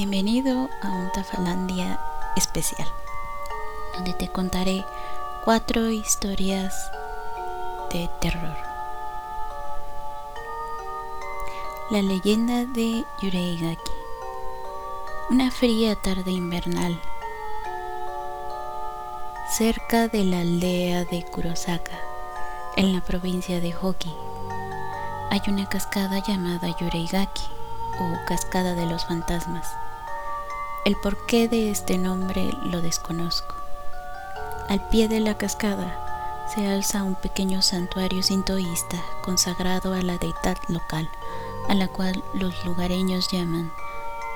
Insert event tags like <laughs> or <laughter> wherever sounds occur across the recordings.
Bienvenido a un Tafalandia especial, donde te contaré cuatro historias de terror. La leyenda de Yureigaki. Una fría tarde invernal, cerca de la aldea de Kurosaka, en la provincia de Hoki, hay una cascada llamada Yureigaki o Cascada de los Fantasmas. El porqué de este nombre lo desconozco. Al pie de la cascada se alza un pequeño santuario sintoísta consagrado a la deidad local, a la cual los lugareños llaman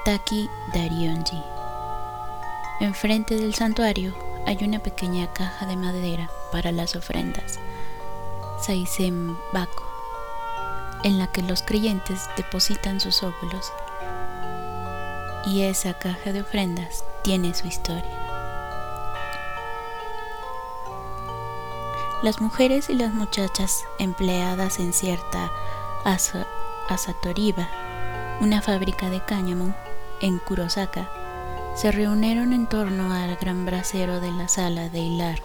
Taki Darionji. Enfrente del santuario hay una pequeña caja de madera para las ofrendas, Saisen Bako en la que los creyentes depositan sus óvulos. Y esa caja de ofrendas tiene su historia. Las mujeres y las muchachas empleadas en cierta Asatoriba, una fábrica de cáñamo en Kurosaka, se reunieron en torno al gran brasero de la sala de hilar.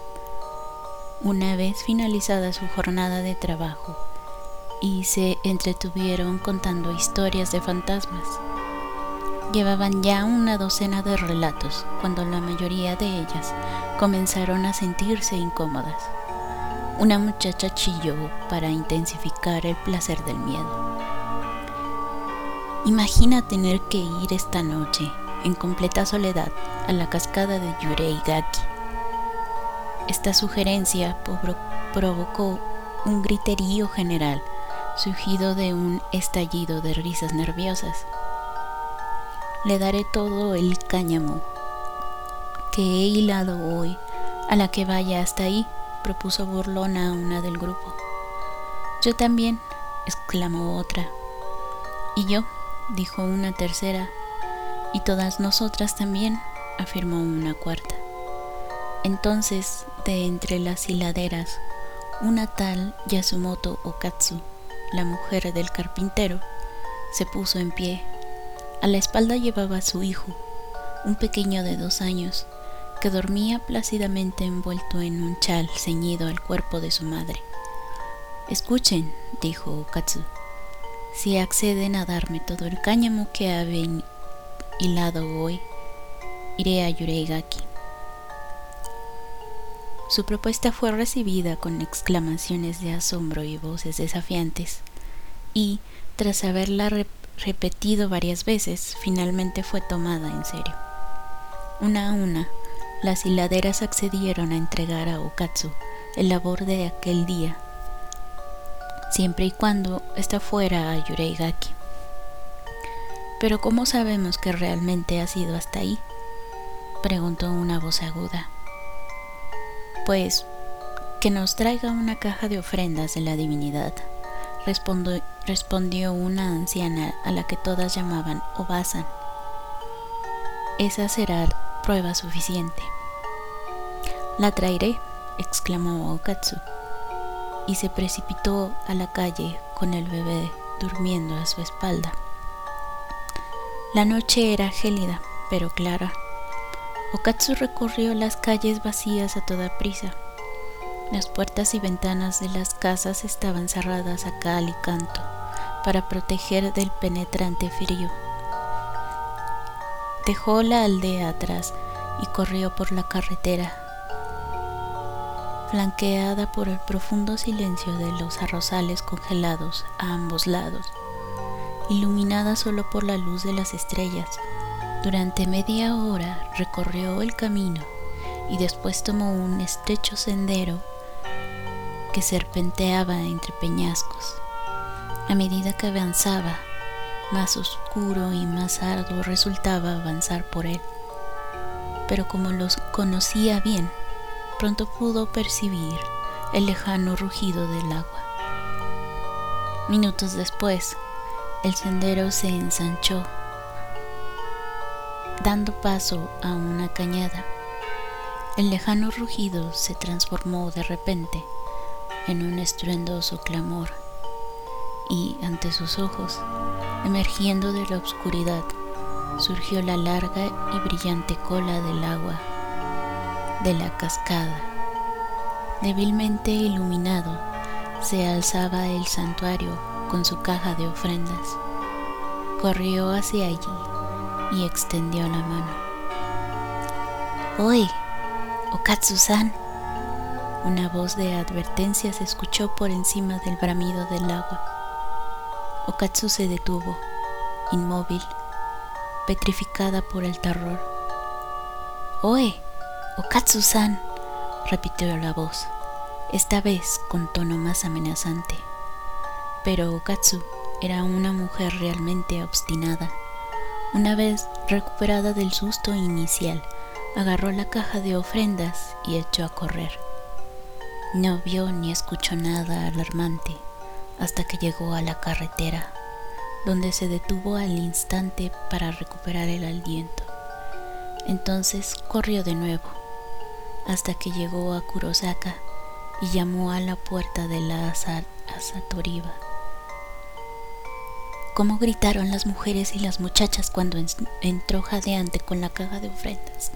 Una vez finalizada su jornada de trabajo, y se entretuvieron contando historias de fantasmas. Llevaban ya una docena de relatos cuando la mayoría de ellas comenzaron a sentirse incómodas. Una muchacha chilló para intensificar el placer del miedo. Imagina tener que ir esta noche en completa soledad a la cascada de Yureigaki. Esta sugerencia provocó un griterío general surgido de un estallido de risas nerviosas. Le daré todo el cáñamo que he hilado hoy a la que vaya hasta ahí, propuso burlona una del grupo. Yo también, exclamó otra. Y yo, dijo una tercera. Y todas nosotras también, afirmó una cuarta. Entonces, de entre las hiladeras, una tal Yasumoto Okatsu la mujer del carpintero, se puso en pie. A la espalda llevaba a su hijo, un pequeño de dos años, que dormía plácidamente envuelto en un chal ceñido al cuerpo de su madre. Escuchen, dijo Katsu, si acceden a darme todo el cáñamo que habéis hilado hoy, iré a Yureigaki. Su propuesta fue recibida con exclamaciones de asombro y voces desafiantes, y, tras haberla repetido varias veces, finalmente fue tomada en serio. Una a una, las hiladeras accedieron a entregar a Okatsu el labor de aquel día, siempre y cuando ésta fuera a Yureigaki. Pero ¿cómo sabemos que realmente ha sido hasta ahí? preguntó una voz aguda pues que nos traiga una caja de ofrendas de la divinidad, respondió, respondió una anciana a la que todas llamaban Obasan. Esa será prueba suficiente. La traeré, exclamó Okatsu, y se precipitó a la calle con el bebé durmiendo a su espalda. La noche era gélida, pero clara Okatsu recorrió las calles vacías a toda prisa. Las puertas y ventanas de las casas estaban cerradas a cal y canto para proteger del penetrante frío. Dejó la aldea atrás y corrió por la carretera, flanqueada por el profundo silencio de los arrozales congelados a ambos lados, iluminada solo por la luz de las estrellas durante media hora recorrió el camino y después tomó un estrecho sendero que serpenteaba entre peñascos. A medida que avanzaba, más oscuro y más arduo resultaba avanzar por él. Pero como los conocía bien, pronto pudo percibir el lejano rugido del agua. Minutos después, el sendero se ensanchó dando paso a una cañada. El lejano rugido se transformó de repente en un estruendoso clamor y ante sus ojos, emergiendo de la oscuridad, surgió la larga y brillante cola del agua de la cascada. Débilmente iluminado, se alzaba el santuario con su caja de ofrendas. Corrió hacia allí y extendió la mano. ¡Oye! Okatsu-san. Una voz de advertencia se escuchó por encima del bramido del agua. Okatsu se detuvo, inmóvil, petrificada por el terror. ¡Oe! Okatsu-san, repitió la voz, esta vez con tono más amenazante. Pero Okatsu era una mujer realmente obstinada. Una vez recuperada del susto inicial, agarró la caja de ofrendas y echó a correr. No vio ni escuchó nada alarmante hasta que llegó a la carretera, donde se detuvo al instante para recuperar el aliento. Entonces corrió de nuevo, hasta que llegó a Kurosaka y llamó a la puerta de la Asatoriba. ¿Cómo gritaron las mujeres y las muchachas cuando entró jadeante con la caja de ofrendas?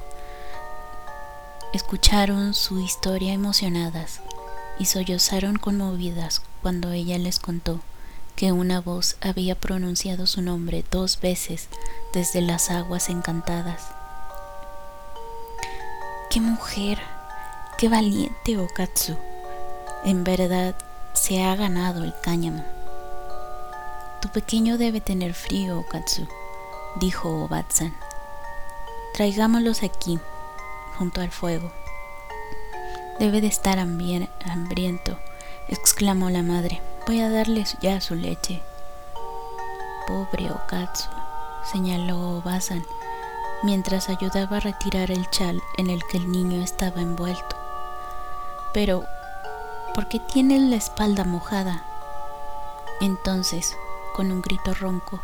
Escucharon su historia emocionadas y sollozaron conmovidas cuando ella les contó que una voz había pronunciado su nombre dos veces desde las aguas encantadas. ¡Qué mujer! ¡Qué valiente Okatsu! En verdad se ha ganado el cáñamo. Tu pequeño debe tener frío, Okatsu, dijo Obatsan. Traigámoslos aquí junto al fuego. Debe de estar hambriento, exclamó la madre. Voy a darles ya su leche. Pobre Okatsu, señaló Basan, mientras ayudaba a retirar el chal en el que el niño estaba envuelto. Pero, ¿por qué tiene la espalda mojada? Entonces, con un grito ronco,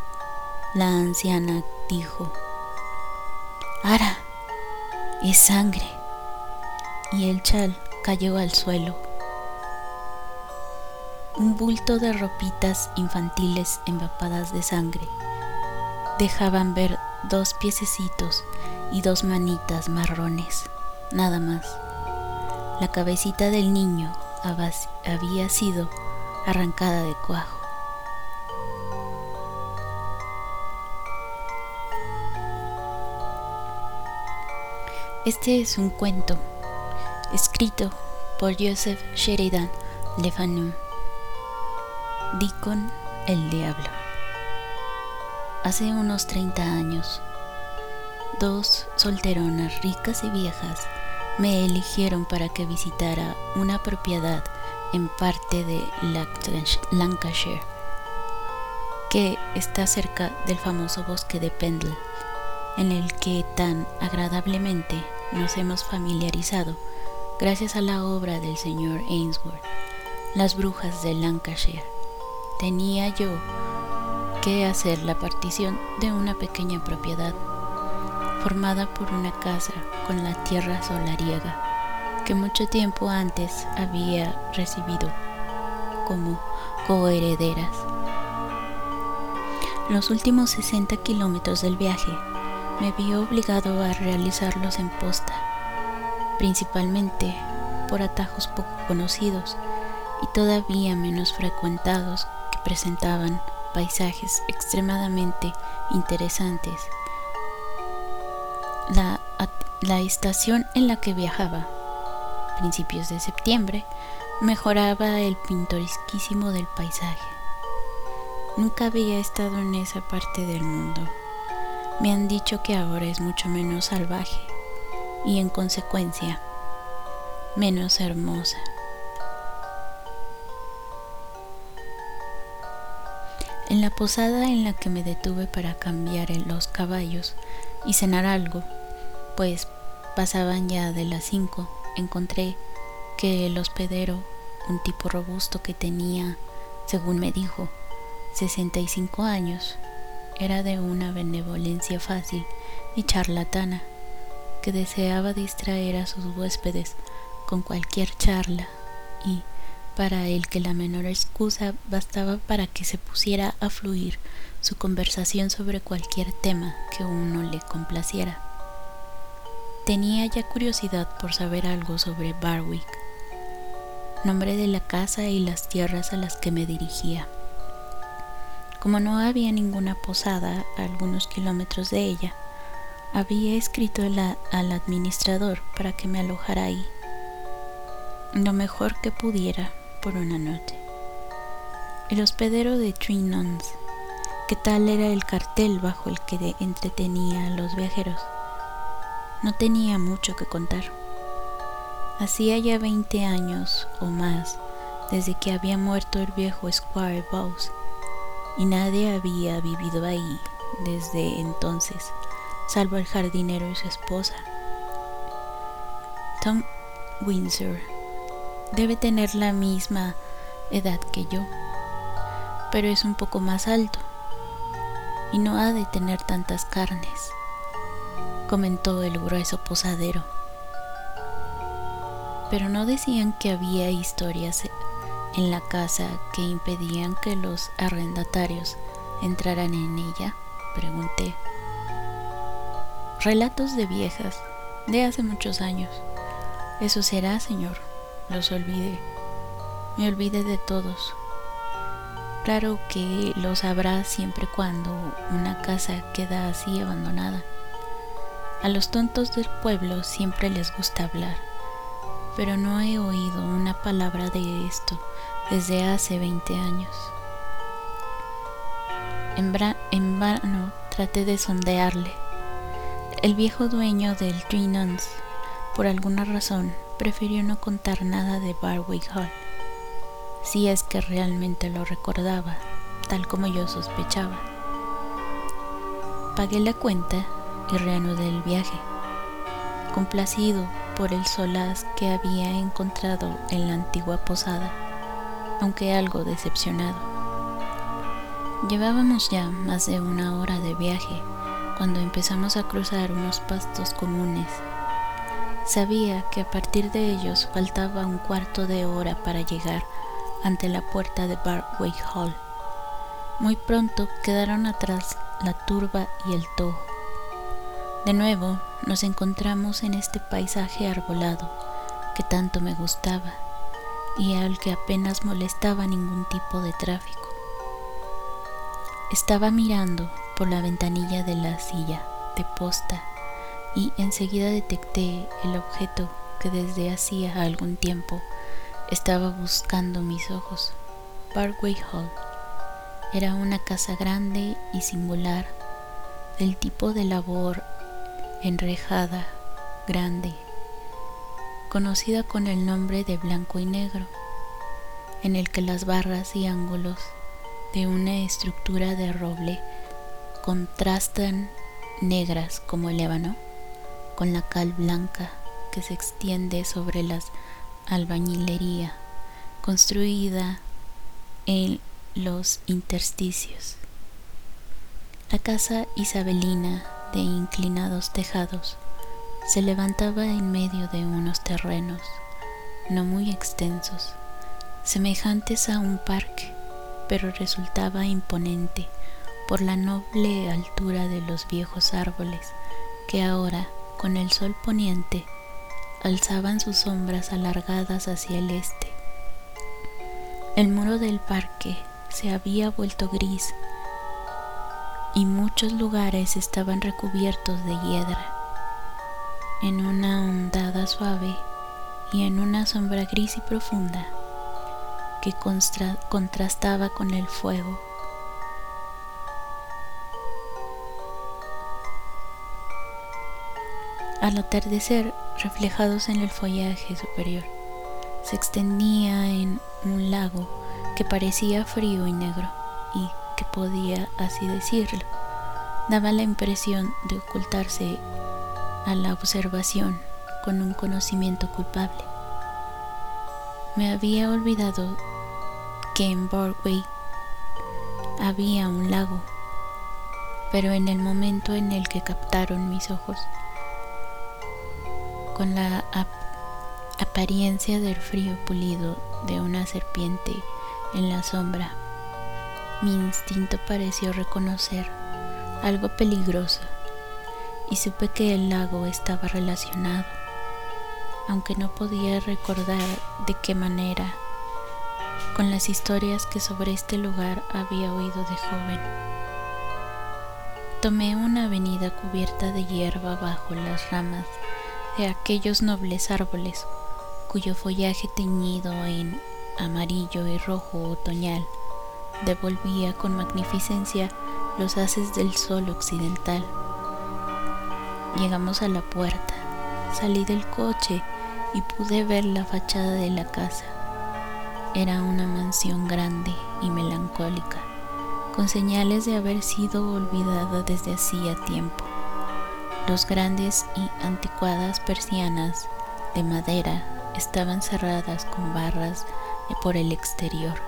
la anciana dijo, Ara, es sangre. Y el chal cayó al suelo. Un bulto de ropitas infantiles empapadas de sangre dejaban ver dos piececitos y dos manitas marrones, nada más. La cabecita del niño había sido arrancada de cuajo. Este es un cuento escrito por Joseph Sheridan Le Fanu. Deacon el Diablo. Hace unos 30 años, dos solteronas ricas y viejas me eligieron para que visitara una propiedad en parte de Lancashire, que está cerca del famoso bosque de Pendle, en el que tan agradablemente nos hemos familiarizado gracias a la obra del señor Ainsworth, Las Brujas de Lancashire. Tenía yo que hacer la partición de una pequeña propiedad formada por una casa con la tierra solariega que mucho tiempo antes había recibido como coherederas. Los últimos 60 kilómetros del viaje me vi obligado a realizarlos en posta, principalmente por atajos poco conocidos y todavía menos frecuentados presentaban paisajes extremadamente interesantes. La, la estación en la que viajaba, principios de septiembre, mejoraba el pintoresquísimo del paisaje. Nunca había estado en esa parte del mundo me han dicho que ahora es mucho menos salvaje y en consecuencia menos hermosa. En la posada en la que me detuve para cambiar los caballos y cenar algo, pues pasaban ya de las cinco, encontré que el hospedero, un tipo robusto que tenía, según me dijo, 65 años, era de una benevolencia fácil y charlatana, que deseaba distraer a sus huéspedes con cualquier charla y, para el que la menor excusa bastaba para que se pusiera a fluir su conversación sobre cualquier tema que uno le complaciera. Tenía ya curiosidad por saber algo sobre Barwick, nombre de la casa y las tierras a las que me dirigía. Como no había ninguna posada a algunos kilómetros de ella, había escrito al administrador para que me alojara ahí, lo mejor que pudiera por una noche. El hospedero de Nuns, que tal era el cartel bajo el que entretenía a los viajeros, no tenía mucho que contar. Hacía ya veinte años o más desde que había muerto el viejo Squire Bowes y nadie había vivido ahí desde entonces, salvo el jardinero y su esposa. Tom Windsor debe tener la misma edad que yo, pero es un poco más alto y no ha de tener tantas carnes, comentó el grueso posadero. Pero no decían que había historias en la casa que impedían que los arrendatarios entraran en ella? Pregunté. Relatos de viejas, de hace muchos años. Eso será, señor. Los olvidé. Me olvidé de todos. Claro que lo sabrá siempre cuando una casa queda así abandonada. A los tontos del pueblo siempre les gusta hablar, pero no he oído una palabra de esto desde hace 20 años. En, vano traté de sondearle. El viejo dueño del Nuns, por alguna razón, prefirió no contar nada de Barwick Hall, si es que realmente lo recordaba, tal como yo sospechaba. Pagué la cuenta y reanudé el viaje, complacido por el solaz que había encontrado en la antigua posada aunque algo decepcionado. Llevábamos ya más de una hora de viaje cuando empezamos a cruzar unos pastos comunes. Sabía que a partir de ellos faltaba un cuarto de hora para llegar ante la puerta de Barway Hall. Muy pronto quedaron atrás la turba y el tojo. De nuevo nos encontramos en este paisaje arbolado que tanto me gustaba y al que apenas molestaba ningún tipo de tráfico. Estaba mirando por la ventanilla de la silla de posta y enseguida detecté el objeto que desde hacía algún tiempo estaba buscando mis ojos. Parkway Hall. Era una casa grande y singular, del tipo de labor enrejada, grande, conocida con el nombre de blanco y negro, en el que las barras y ángulos de una estructura de roble contrastan negras como el ébano con la cal blanca que se extiende sobre la albañilería construida en los intersticios. La casa isabelina de inclinados tejados se levantaba en medio de unos terrenos no muy extensos, semejantes a un parque, pero resultaba imponente por la noble altura de los viejos árboles que ahora, con el sol poniente, alzaban sus sombras alargadas hacia el este. El muro del parque se había vuelto gris y muchos lugares estaban recubiertos de hiedra en una ondada suave y en una sombra gris y profunda que contrastaba con el fuego. Al atardecer, reflejados en el follaje superior, se extendía en un lago que parecía frío y negro y que podía así decirlo, daba la impresión de ocultarse a la observación con un conocimiento culpable. Me había olvidado que en Broadway había un lago, pero en el momento en el que captaron mis ojos, con la apariencia del frío pulido de una serpiente en la sombra, mi instinto pareció reconocer algo peligroso y supe que el lago estaba relacionado, aunque no podía recordar de qué manera, con las historias que sobre este lugar había oído de joven. Tomé una avenida cubierta de hierba bajo las ramas aquellos nobles árboles cuyo follaje teñido en amarillo y rojo otoñal devolvía con magnificencia los haces del sol occidental. Llegamos a la puerta, salí del coche y pude ver la fachada de la casa. Era una mansión grande y melancólica, con señales de haber sido olvidada desde hacía tiempo. Los grandes y anticuadas persianas de madera estaban cerradas con barras por el exterior.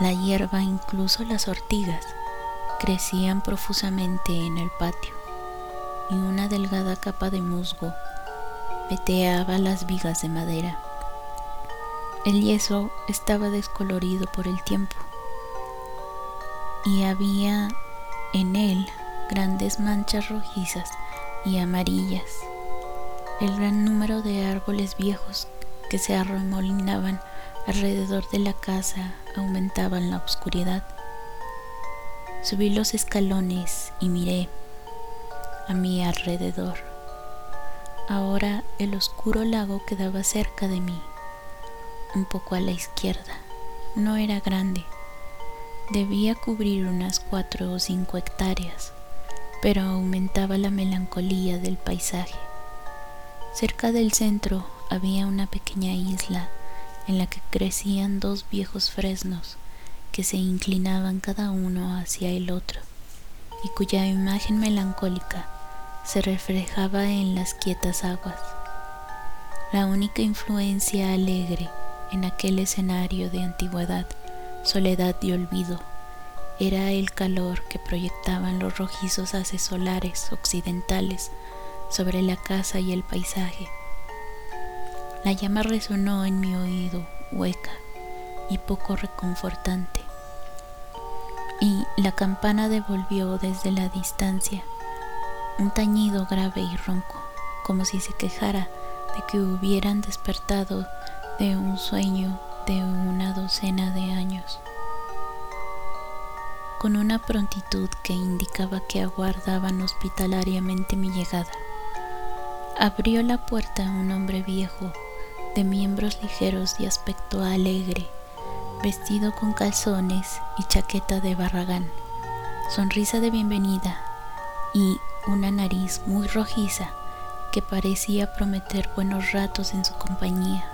La hierba, incluso las ortigas, crecían profusamente en el patio y una delgada capa de musgo veteaba las vigas de madera. El yeso estaba descolorido por el tiempo y había en él grandes manchas rojizas y amarillas. El gran número de árboles viejos que se arremolinaban alrededor de la casa aumentaban la oscuridad. Subí los escalones y miré a mi alrededor. Ahora el oscuro lago quedaba cerca de mí, un poco a la izquierda. No era grande. Debía cubrir unas cuatro o cinco hectáreas, pero aumentaba la melancolía del paisaje. Cerca del centro había una pequeña isla en la que crecían dos viejos fresnos que se inclinaban cada uno hacia el otro y cuya imagen melancólica se reflejaba en las quietas aguas. La única influencia alegre en aquel escenario de antigüedad, soledad y olvido era el calor que proyectaban los rojizos haces solares occidentales sobre la casa y el paisaje. La llama resonó en mi oído hueca y poco reconfortante. Y la campana devolvió desde la distancia un tañido grave y ronco, como si se quejara de que hubieran despertado de un sueño de una docena de años. Con una prontitud que indicaba que aguardaban hospitalariamente mi llegada, abrió la puerta un hombre viejo de miembros ligeros y aspecto alegre, vestido con calzones y chaqueta de barragán, sonrisa de bienvenida y una nariz muy rojiza que parecía prometer buenos ratos en su compañía.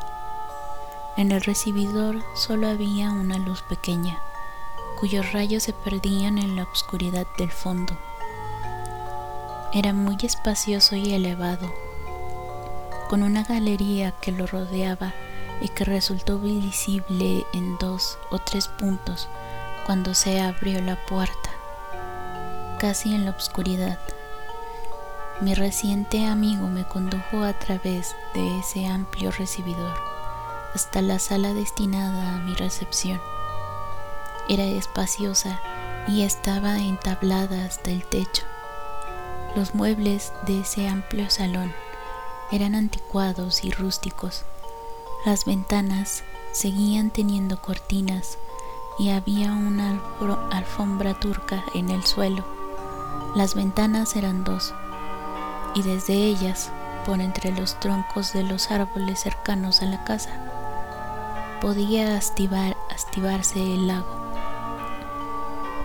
En el recibidor solo había una luz pequeña, cuyos rayos se perdían en la oscuridad del fondo. Era muy espacioso y elevado, con una galería que lo rodeaba y que resultó visible en dos o tres puntos cuando se abrió la puerta, casi en la oscuridad. Mi reciente amigo me condujo a través de ese amplio recibidor hasta la sala destinada a mi recepción. Era espaciosa y estaba entablada hasta el techo. Los muebles de ese amplio salón eran anticuados y rústicos. Las ventanas seguían teniendo cortinas y había una alfombra turca en el suelo. Las ventanas eran dos y desde ellas, por entre los troncos de los árboles cercanos a la casa, podía astivar, astivarse el lago.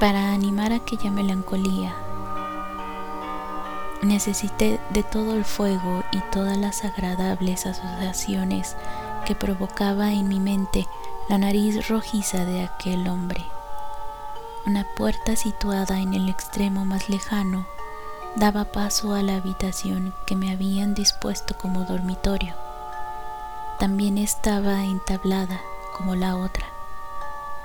Para animar aquella melancolía Necesité de todo el fuego y todas las agradables asociaciones que provocaba en mi mente la nariz rojiza de aquel hombre. Una puerta situada en el extremo más lejano daba paso a la habitación que me habían dispuesto como dormitorio. También estaba entablada como la otra.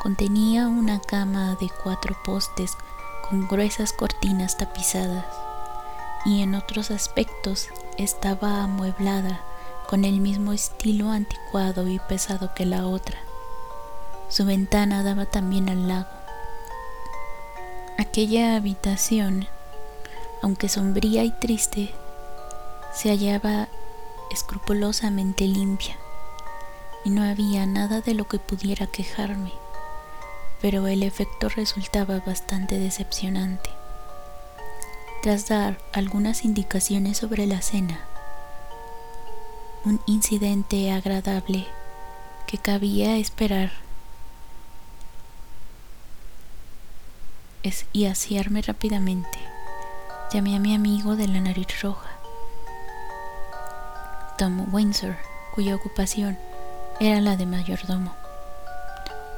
Contenía una cama de cuatro postes con gruesas cortinas tapizadas y en otros aspectos estaba amueblada con el mismo estilo anticuado y pesado que la otra. Su ventana daba también al lago. Aquella habitación, aunque sombría y triste, se hallaba escrupulosamente limpia y no había nada de lo que pudiera quejarme, pero el efecto resultaba bastante decepcionante. Tras dar algunas indicaciones sobre la cena, un incidente agradable que cabía esperar es y asearme rápidamente. Llamé a mi amigo de la nariz roja, Tom Windsor, cuya ocupación era la de mayordomo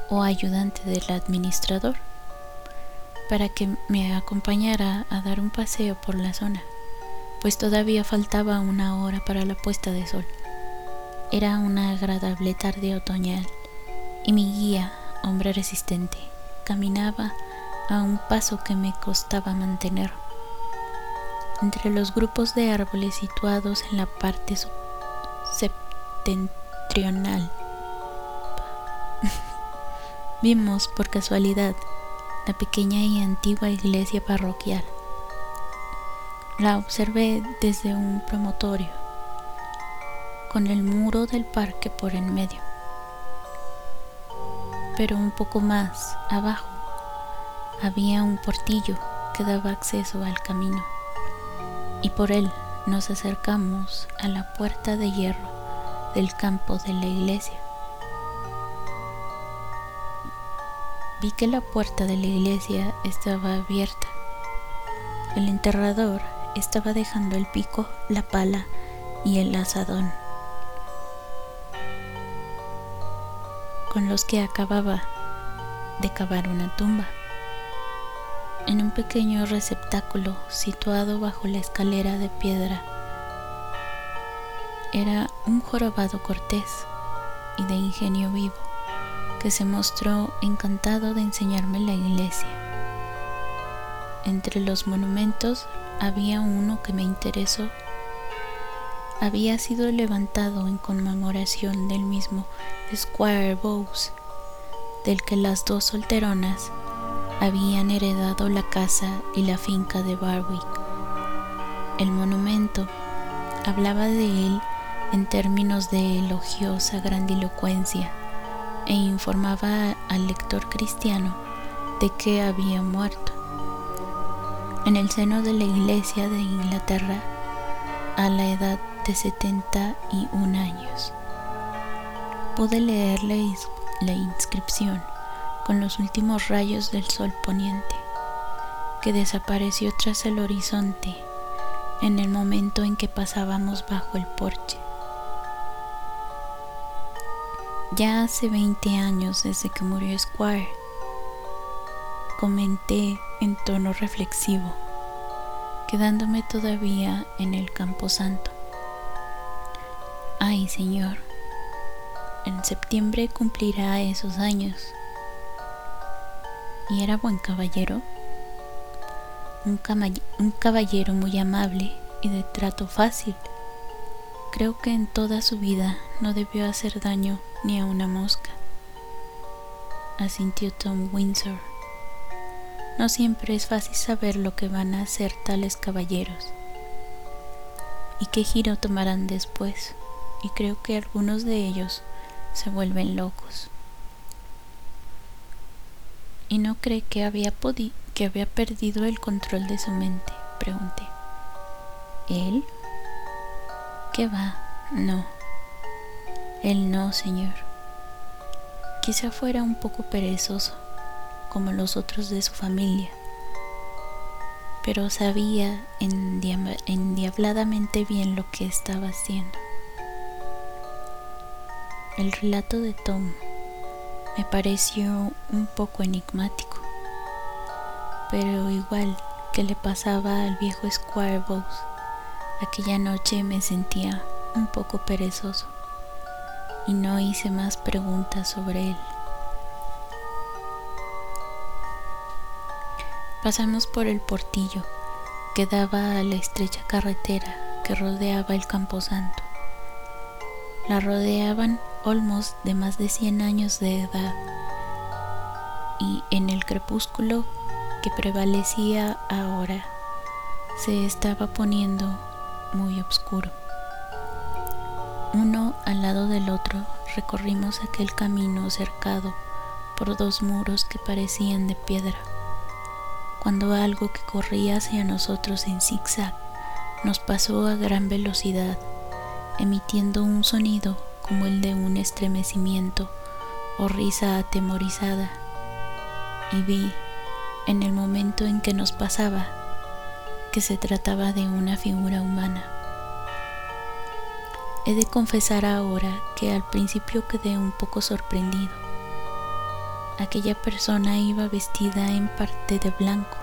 o ayudante del administrador, para que me acompañara a dar un paseo por la zona, pues todavía faltaba una hora para la puesta de sol. Era una agradable tarde otoñal y mi guía, hombre resistente, caminaba a un paso que me costaba mantener. Entre los grupos de árboles situados en la parte septentrional, vimos por casualidad la pequeña y antigua iglesia parroquial. La observé desde un promotorio con el muro del parque por en medio. Pero un poco más abajo había un portillo que daba acceso al camino y por él nos acercamos a la puerta de hierro del campo de la iglesia. Vi que la puerta de la iglesia estaba abierta. El enterrador estaba dejando el pico, la pala y el asadón. con los que acababa de cavar una tumba. En un pequeño receptáculo situado bajo la escalera de piedra era un jorobado cortés y de ingenio vivo que se mostró encantado de enseñarme la iglesia. Entre los monumentos había uno que me interesó había sido levantado en conmemoración del mismo Squire Bowes, del que las dos solteronas habían heredado la casa y la finca de Barwick. El monumento hablaba de él en términos de elogiosa grandilocuencia e informaba al lector cristiano de que había muerto. En el seno de la Iglesia de Inglaterra, a la edad de 71 años. Pude leer la, inscripción con los últimos rayos del sol poniente, que desapareció tras el horizonte en el momento en que pasábamos bajo el porche. Ya hace 20 años desde que murió Squire, comenté en tono reflexivo, quedándome todavía en el campo santo. Ay, Señor, en septiembre cumplirá esos años. ¿Y era buen caballero? Un, un caballero muy amable y de trato fácil. Creo que en toda su vida no debió hacer daño ni a una mosca. Asintió Tom Windsor. No siempre es fácil saber lo que van a hacer tales caballeros y qué giro tomarán después y creo que algunos de ellos se vuelven locos. ¿Y no cree que había, que había perdido el control de su mente? Pregunté. ¿Él? ¿Qué va? No. Él no, señor. Quizá fuera un poco perezoso, como los otros de su familia, pero sabía endiabladamente bien lo que estaba haciendo. El relato de Tom me pareció un poco enigmático, pero igual que le pasaba al viejo Squire Bowes, aquella noche me sentía un poco perezoso y no hice más preguntas sobre él. Pasamos por el portillo que daba a la estrecha carretera que rodeaba el camposanto La rodeaban olmos de más de 100 años de edad y en el crepúsculo que prevalecía ahora se estaba poniendo muy oscuro. Uno al lado del otro recorrimos aquel camino cercado por dos muros que parecían de piedra, cuando algo que corría hacia nosotros en zigzag nos pasó a gran velocidad, emitiendo un sonido como el de un estremecimiento o risa atemorizada, y vi, en el momento en que nos pasaba, que se trataba de una figura humana. He de confesar ahora que al principio quedé un poco sorprendido. Aquella persona iba vestida en parte de blanco.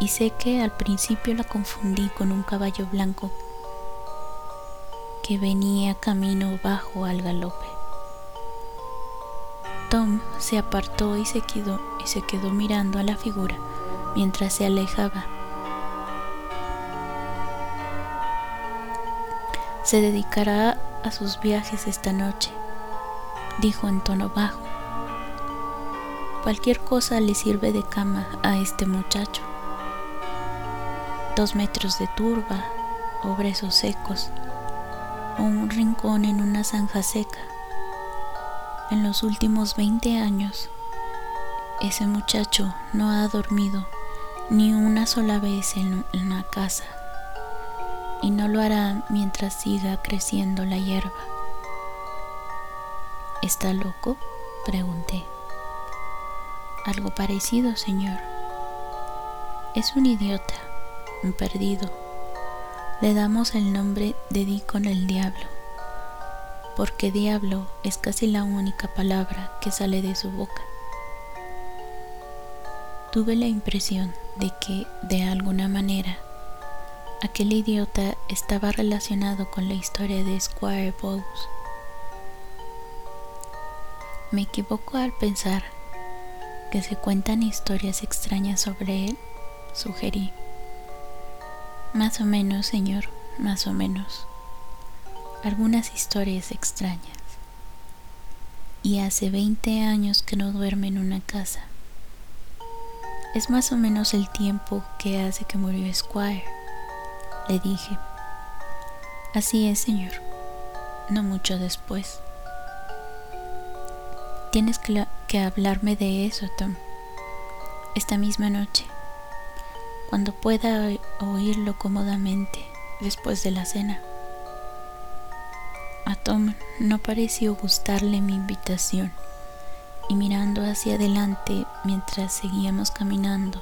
Y sé que al principio la confundí con un caballo blanco que venía camino bajo al galope. Tom se apartó y se quedó, y se quedó mirando a la figura mientras se alejaba. Se dedicará a sus viajes esta noche, dijo en tono bajo. Cualquier cosa le sirve de cama a este muchacho. Dos metros de turba o brezos secos o un rincón en una zanja seca. En los últimos 20 años, ese muchacho no ha dormido ni una sola vez en, la casa y no lo hará mientras siga creciendo la hierba. ¿Está loco? pregunté. Algo parecido, señor. Es un idiota, un perdido. Le damos el nombre de Di con el diablo, porque diablo es casi la única palabra que sale de su boca. Tuve la impresión de que, de alguna manera, aquel idiota estaba relacionado con la historia de Squire Bowes. ¿Me equivoco al pensar que se cuentan historias extrañas sobre él? Sugerí. Más o menos, señor, más o menos. Algunas historias extrañas. Y hace 20 años que no duerme en una casa. Es más o menos el tiempo que hace que murió Squire, le dije. Así es, señor. No mucho después. Tienes que, que hablarme de eso, Tom. Esta misma noche, cuando pueda oírlo cómodamente después de la cena. A Tom no pareció gustarle mi invitación y mirando hacia adelante mientras seguíamos caminando,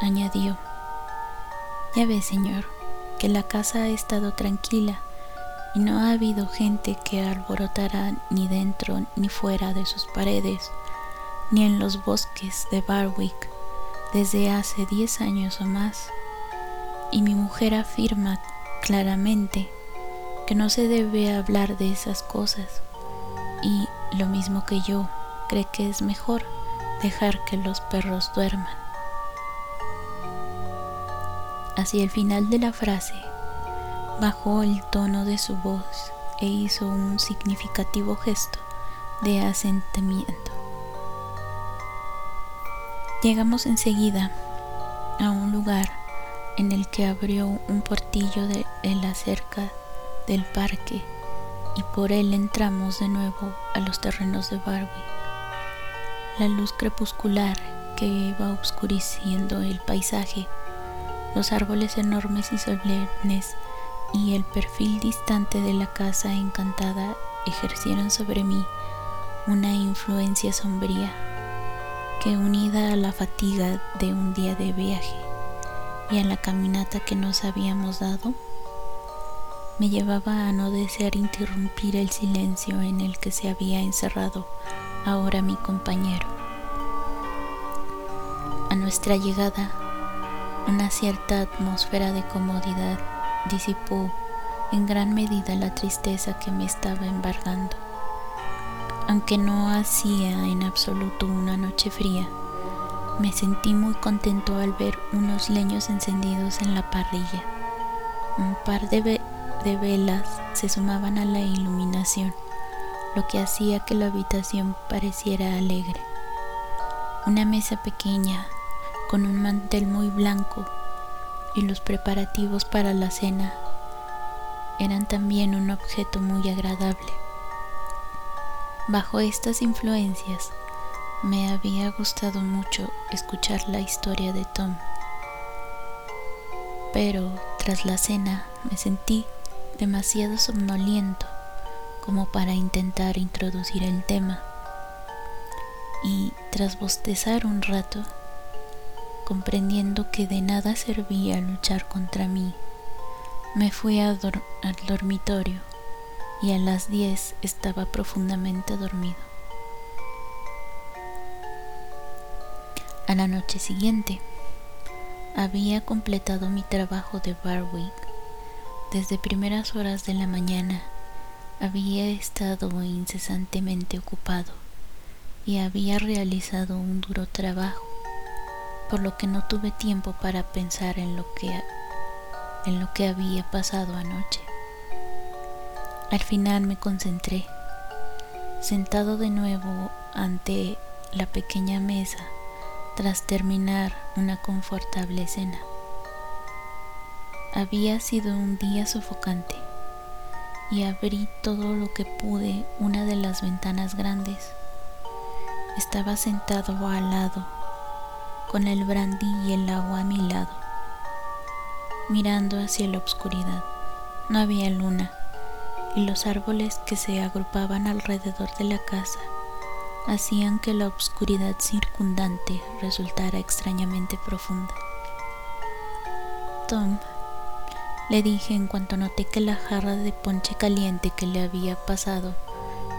añadió, Ya ve, señor, que la casa ha estado tranquila y no ha habido gente que alborotara ni dentro ni fuera de sus paredes, ni en los bosques de Barwick desde hace diez años o más. Y mi mujer afirma claramente que no se debe hablar de esas cosas, y lo mismo que yo, cree que es mejor dejar que los perros duerman. Hacia el final de la frase, bajó el tono de su voz e hizo un significativo gesto de asentimiento. Llegamos enseguida a un lugar en el que abrió un portillo de, la cerca del parque y por él entramos de nuevo a los terrenos de Barwick. La luz crepuscular que iba oscureciendo el paisaje, los árboles enormes y solemnes y el perfil distante de la casa encantada ejercieron sobre mí una influencia sombría que unida a la fatiga de un día de viaje y a la caminata que nos habíamos dado, me llevaba a no desear interrumpir el silencio en el que se había encerrado ahora mi compañero. A nuestra llegada, una cierta atmósfera de comodidad disipó en gran medida la tristeza que me estaba embargando. Aunque no hacía en absoluto una noche fría, me sentí muy contento al ver unos leños encendidos en la parrilla, un par de, de velas se sumaban a la iluminación, lo que hacía que la habitación pareciera alegre. Una mesa pequeña, con un mantel muy blanco y los preparativos para la cena eran también un objeto muy agradable. Bajo estas influencias, me había gustado mucho escuchar la historia de Tom. Pero tras la cena me sentí demasiado somnoliento como para intentar introducir el tema. Y tras bostezar un rato, comprendiendo que de nada servía luchar contra mí, me fui al dormitorio y a las 10 estaba profundamente dormido. A la noche siguiente, había completado mi trabajo de Barwick. Desde primeras horas de la mañana había estado incesantemente ocupado y había realizado un duro trabajo, por lo que no tuve tiempo para pensar en lo que en lo que había pasado anoche. Al final me concentré, sentado de nuevo ante la pequeña mesa tras terminar una confortable cena. Había sido un día sofocante y abrí todo lo que pude una de las ventanas grandes. Estaba sentado al lado, con el brandy y el agua a mi lado mirando hacia la oscuridad. No había luna y los árboles que se agrupaban alrededor de la casa hacían que la oscuridad circundante resultara extrañamente profunda. Tom, le dije en cuanto noté que la jarra de ponche caliente que le había pasado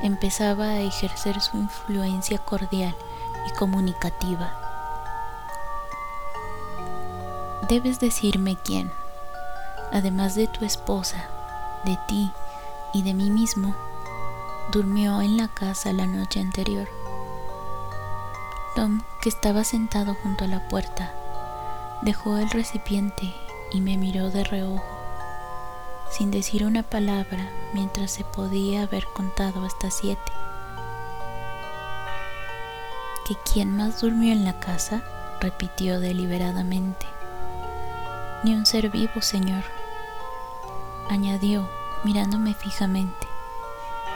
empezaba a ejercer su influencia cordial y comunicativa debes decirme quién, además de tu esposa, de ti y de mí mismo, durmió en la casa la noche anterior. Tom, que estaba sentado junto a la puerta, dejó el recipiente y me miró de reojo, sin decir una palabra mientras se podía haber contado hasta siete. ¿Que quién más durmió en la casa? repitió deliberadamente. Ni un ser vivo, Señor, añadió, mirándome fijamente,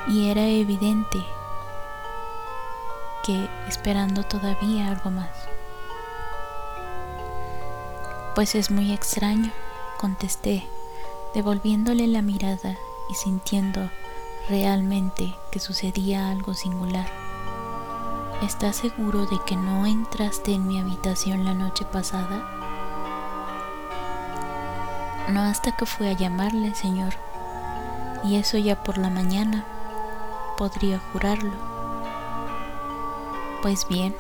y era evidente que esperando todavía algo más. Pues es muy extraño, contesté, devolviéndole la mirada y sintiendo realmente que sucedía algo singular. ¿Estás seguro de que no entraste en mi habitación la noche pasada? no hasta que fue a llamarle, Señor, y eso ya por la mañana, podría jurarlo. Pues bien,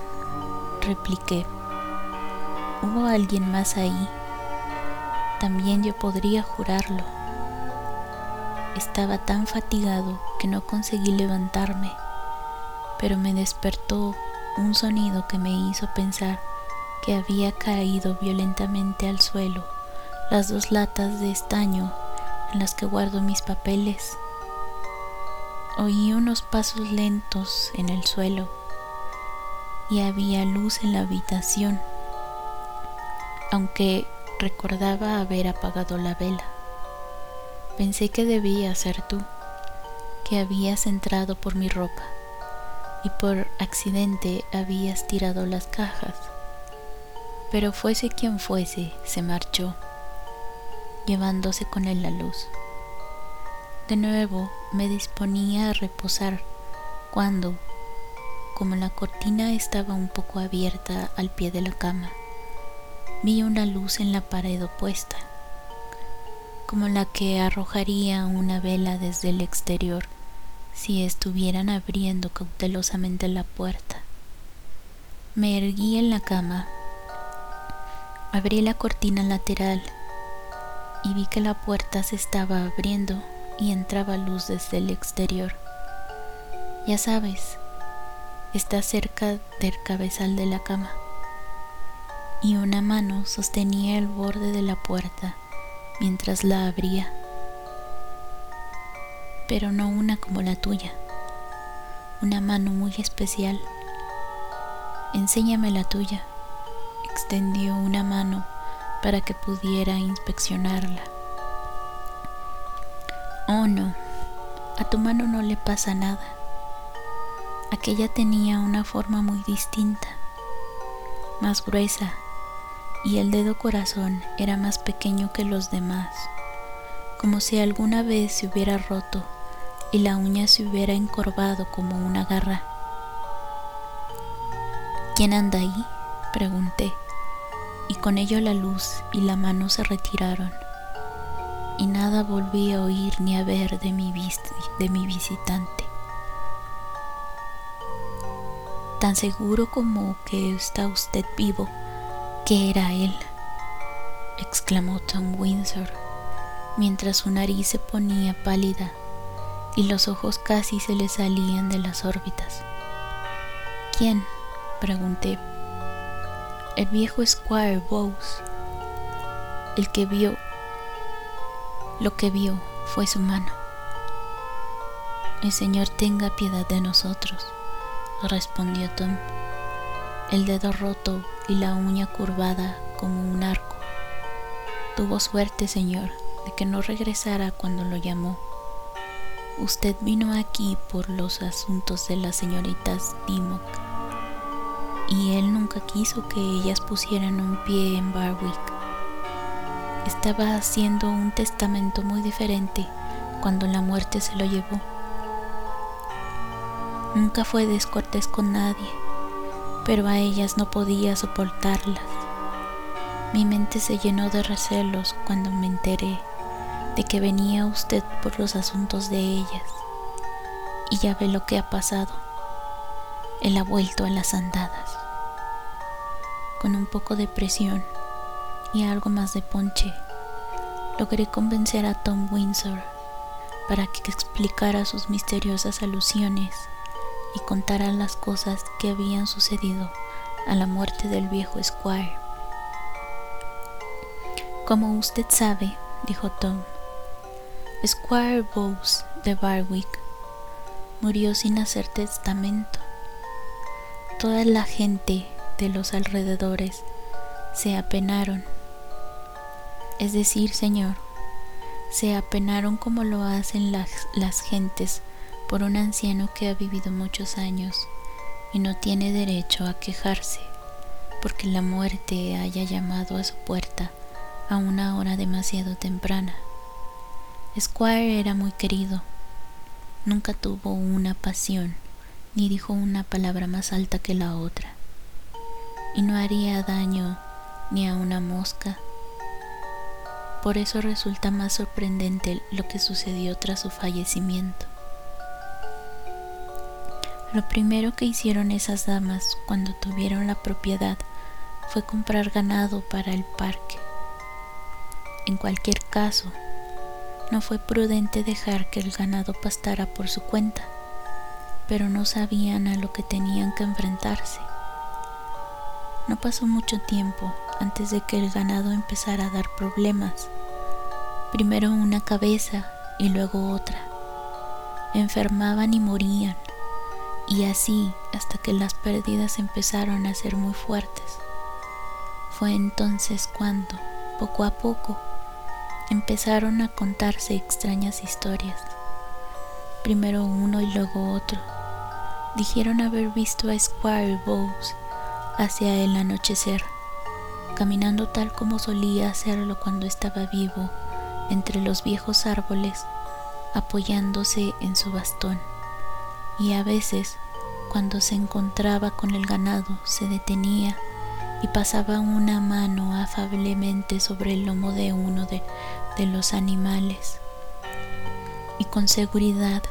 repliqué, hubo alguien más ahí, también yo podría jurarlo. Estaba tan fatigado que no conseguí levantarme, pero me despertó un sonido que me hizo pensar que había caído violentamente al suelo las dos latas de estaño en las que guardo mis papeles. Oí unos pasos lentos en el suelo y había luz en la habitación, aunque recordaba haber apagado la vela. Pensé que debía ser tú, que habías entrado por mi ropa y por accidente habías tirado las cajas. Pero fuese quien fuese, se marchó llevándose con él la luz. De nuevo me disponía a reposar cuando, como la cortina estaba un poco abierta al pie de la cama, vi una luz en la pared opuesta, como la que arrojaría una vela desde el exterior si estuvieran abriendo cautelosamente la puerta. Me erguí en la cama, abrí la cortina lateral y vi que la puerta se estaba abriendo y entraba luz desde el exterior. Ya sabes, está cerca del cabezal de la cama y una mano sostenía el borde de la puerta mientras la abría. pero no una como la tuya, una mano muy especial. Enséñame la tuya. Extendió una mano para que pudiera inspeccionarla. Oh no, a tu mano no le pasa nada. Aquella tenía una forma muy distinta, más gruesa, y el dedo corazón era más pequeño que los demás, como si alguna vez se hubiera roto y la uña se hubiera encorvado como una garra. ¿Quién anda ahí? pregunté, y con ello la luz y la mano se retiraron, y nada volví a oír ni a ver de mi, de mi visitante. Tan seguro como que está usted vivo, que era él, exclamó Tom Windsor, mientras su nariz se ponía pálida y los ojos casi se le salían de las órbitas. ¿Quién? pregunté. El viejo Squire Bowes, el que vio, lo que vio fue su mano. El Señor tenga piedad de nosotros, respondió Tom, el dedo roto y la uña curvada como un arco. Tuvo suerte, Señor, de que no regresara cuando lo llamó. Usted vino aquí por los asuntos de las señoritas Dimmock y él nunca quiso que ellas pusieran un pie en Barwick. Estaba haciendo un testamento muy diferente cuando la muerte se lo llevó. Nunca fue descortés con nadie, pero a ellas no podía soportarlas. Mi mente se llenó de recelos cuando me enteré de que venía usted por los asuntos de ellas. Y ya ve lo que ha pasado. Él ha vuelto a las andadas con un poco de presión y algo más de ponche, logré convencer a Tom Windsor para que explicara sus misteriosas alusiones y contara las cosas que habían sucedido a la muerte del viejo Squire. Como usted sabe, dijo Tom, Squire Bowes de Barwick murió sin hacer testamento. Toda la gente de los alrededores se apenaron. Es decir, Señor, se apenaron como lo hacen las, las gentes por un anciano que ha vivido muchos años y no tiene derecho a quejarse porque la muerte haya llamado a su puerta a una hora demasiado temprana. Squire era muy querido, nunca tuvo una pasión ni dijo una palabra más alta que la otra y no haría daño ni a una mosca. Por eso resulta más sorprendente lo que sucedió tras su fallecimiento. Lo primero que hicieron esas damas cuando tuvieron la propiedad fue comprar ganado para el parque. En cualquier caso, no fue prudente dejar que el ganado pastara por su cuenta, pero no sabían a lo que tenían que enfrentarse. No pasó mucho tiempo antes de que el ganado empezara a dar problemas. Primero una cabeza y luego otra. Enfermaban y morían, y así hasta que las pérdidas empezaron a ser muy fuertes. Fue entonces cuando, poco a poco, empezaron a contarse extrañas historias. Primero uno y luego otro. Dijeron haber visto a Squire Bowes hacia el anochecer, caminando tal como solía hacerlo cuando estaba vivo entre los viejos árboles, apoyándose en su bastón, y a veces, cuando se encontraba con el ganado, se detenía y pasaba una mano afablemente sobre el lomo de uno de, de los animales. Y con seguridad,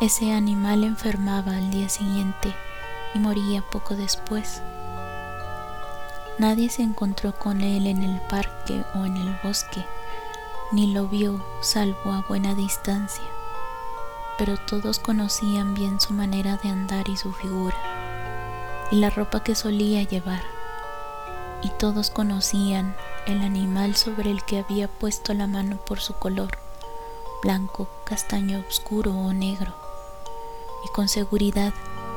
ese animal enfermaba al día siguiente y moría poco después. Nadie se encontró con él en el parque o en el bosque, ni lo vio salvo a buena distancia, pero todos conocían bien su manera de andar y su figura, y la ropa que solía llevar, y todos conocían el animal sobre el que había puesto la mano por su color, blanco, castaño oscuro o negro, y con seguridad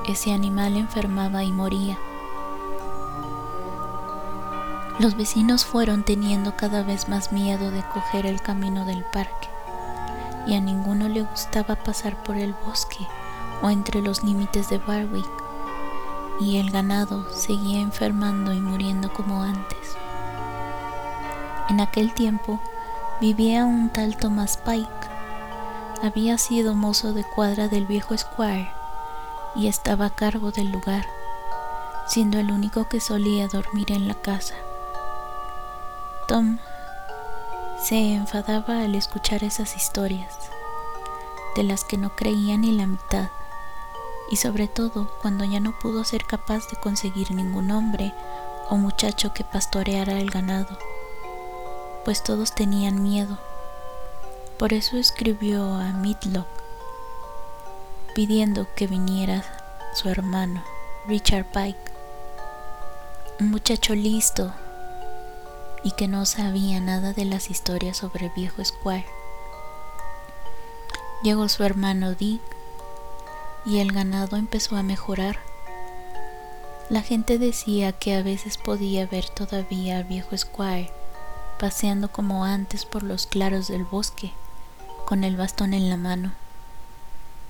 ese animal enfermaba y moría. Los vecinos fueron teniendo cada vez más miedo de coger el camino del parque, y a ninguno le gustaba pasar por el bosque o entre los límites de Barwick, y el ganado seguía enfermando y muriendo como antes. En aquel tiempo vivía un tal Thomas Pike. Había sido mozo de cuadra del viejo Squire y estaba a cargo del lugar, siendo el único que solía dormir en la casa. Tom se enfadaba al escuchar esas historias, de las que no creía ni la mitad, y sobre todo cuando ya no pudo ser capaz de conseguir ningún hombre o muchacho que pastoreara el ganado, pues todos tenían miedo. Por eso escribió a Midlock pidiendo que viniera su hermano, Richard Pike, un muchacho listo y que no sabía nada de las historias sobre el viejo Squire. Llegó su hermano Dick y el ganado empezó a mejorar. La gente decía que a veces podía ver todavía al viejo Squire paseando como antes por los claros del bosque, con el bastón en la mano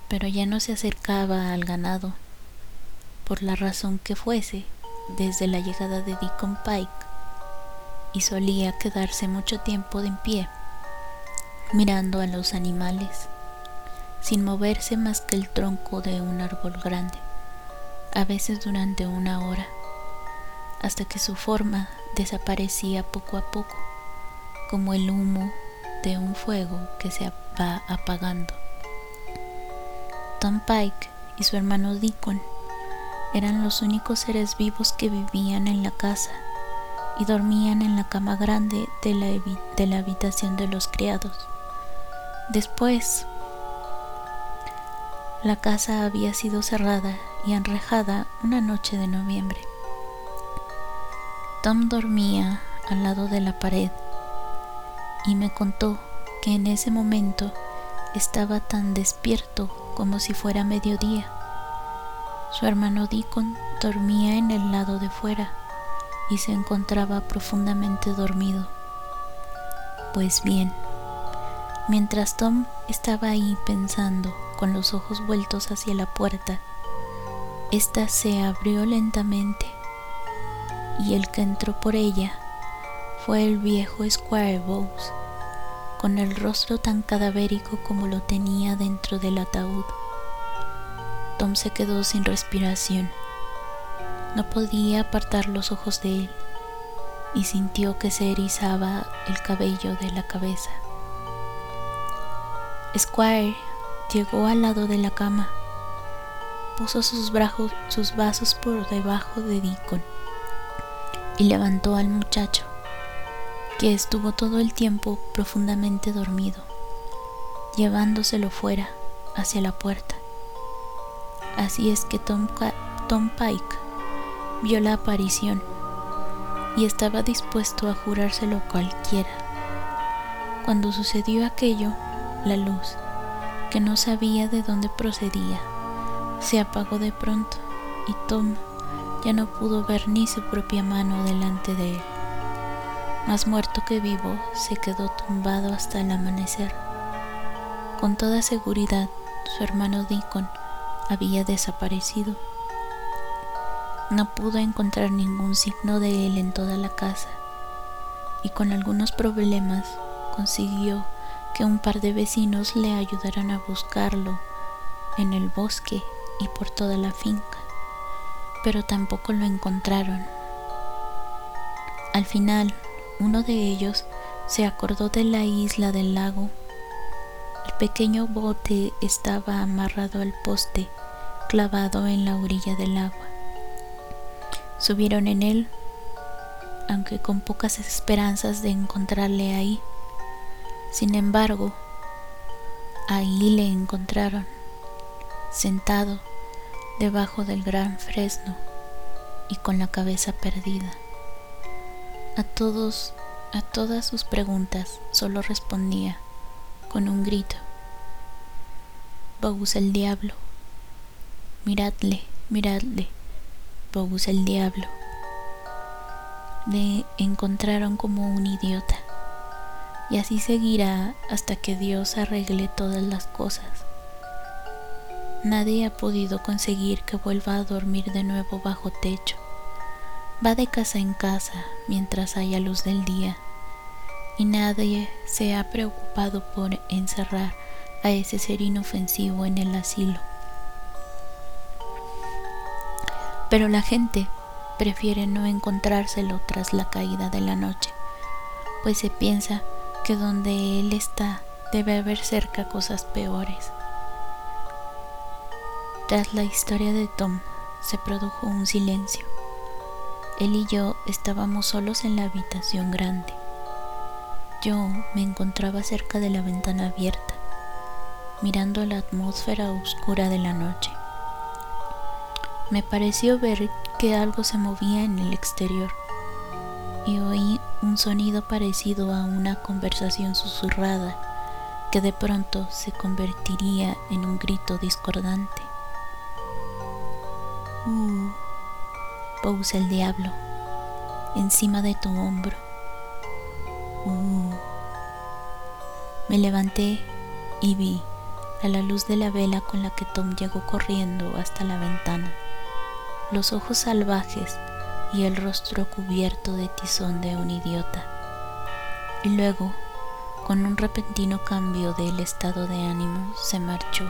pero ya no se acercaba al ganado, por la razón que fuese, desde la llegada de Deacon Pike, y solía quedarse mucho tiempo de en pie, mirando a los animales, sin moverse más que el tronco de un árbol grande, a veces durante una hora, hasta que su forma desaparecía poco a poco, como el humo de un fuego que se va apagando. Tom Pike y su hermano Deacon eran los únicos seres vivos que vivían en la casa y dormían en la cama grande de la, de la habitación de los criados. Después, la casa había sido cerrada y enrejada una noche de noviembre. Tom dormía al lado de la pared y me contó que en ese momento estaba tan despierto como si fuera mediodía. Su hermano Deacon dormía en el lado de fuera y se encontraba profundamente dormido. Pues bien, mientras Tom estaba ahí pensando con los ojos vueltos hacia la puerta, ésta se abrió lentamente y el que entró por ella fue el viejo Squire Bowes con el rostro tan cadavérico como lo tenía dentro del ataúd. Tom se quedó sin respiración. No podía apartar los ojos de él y sintió que se erizaba el cabello de la cabeza. Squire llegó al lado de la cama, puso sus, brazos, sus vasos por debajo de Deacon y levantó al muchacho que estuvo todo el tiempo profundamente dormido, llevándoselo fuera, hacia la puerta. Así es que Tom, Tom Pike vio la aparición y estaba dispuesto a jurárselo cualquiera. Cuando sucedió aquello, la luz, que no sabía de dónde procedía, se apagó de pronto y Tom ya no pudo ver ni su propia mano delante de él más muerto que vivo, se quedó tumbado hasta el amanecer. Con toda seguridad, su hermano Deacon había desaparecido. No pudo encontrar ningún signo de él en toda la casa y con algunos problemas consiguió que un par de vecinos le ayudaran a buscarlo en el bosque y por toda la finca, pero tampoco lo encontraron. Al final, uno de ellos se acordó de la isla del lago. El pequeño bote estaba amarrado al poste, clavado en la orilla del agua. Subieron en él, aunque con pocas esperanzas de encontrarle ahí. Sin embargo, ahí le encontraron, sentado debajo del gran fresno y con la cabeza perdida. A todos, a todas sus preguntas solo respondía con un grito Bogus el diablo. Miradle, miradle, Bogus el diablo. Le encontraron como un idiota. Y así seguirá hasta que Dios arregle todas las cosas. Nadie ha podido conseguir que vuelva a dormir de nuevo bajo techo. Va de casa en casa mientras haya luz del día y nadie se ha preocupado por encerrar a ese ser inofensivo en el asilo. Pero la gente prefiere no encontrárselo tras la caída de la noche, pues se piensa que donde él está debe haber cerca cosas peores. Tras la historia de Tom se produjo un silencio. Él y yo estábamos solos en la habitación grande. Yo me encontraba cerca de la ventana abierta, mirando la atmósfera oscura de la noche. Me pareció ver que algo se movía en el exterior y oí un sonido parecido a una conversación susurrada que de pronto se convertiría en un grito discordante. Uh, Pose el diablo, encima de tu hombro. Uh. Me levanté y vi a la luz de la vela con la que Tom llegó corriendo hasta la ventana, los ojos salvajes y el rostro cubierto de tizón de un idiota. Y luego, con un repentino cambio del estado de ánimo, se marchó,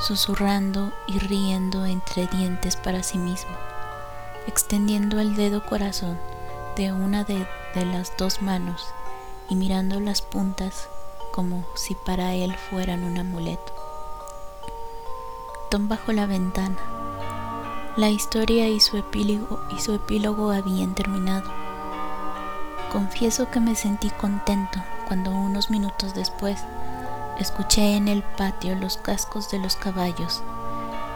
susurrando y riendo entre dientes para sí mismo, extendiendo el dedo corazón de una de, de las dos manos y mirando las puntas como si para él fueran un amuleto. Tom bajó la ventana. La historia y su epílogo, y su epílogo habían terminado. Confieso que me sentí contento cuando unos minutos después escuché en el patio los cascos de los caballos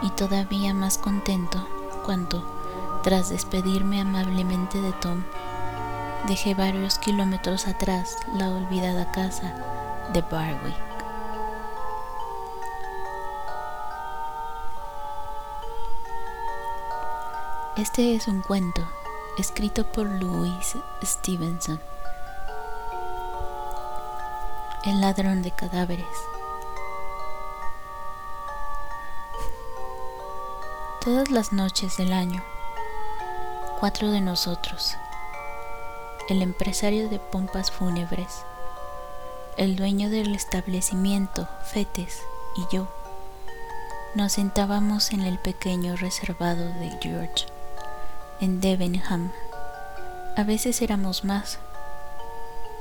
y todavía más contento cuando, tras despedirme amablemente de Tom, dejé varios kilómetros atrás la olvidada casa de Barwick. Este es un cuento escrito por Louis Stevenson, El ladrón de cadáveres. Todas las noches del año, cuatro de nosotros, el empresario de pompas fúnebres, el dueño del establecimiento, Fetes, y yo, nos sentábamos en el pequeño reservado de George, en Debenham. A veces éramos más,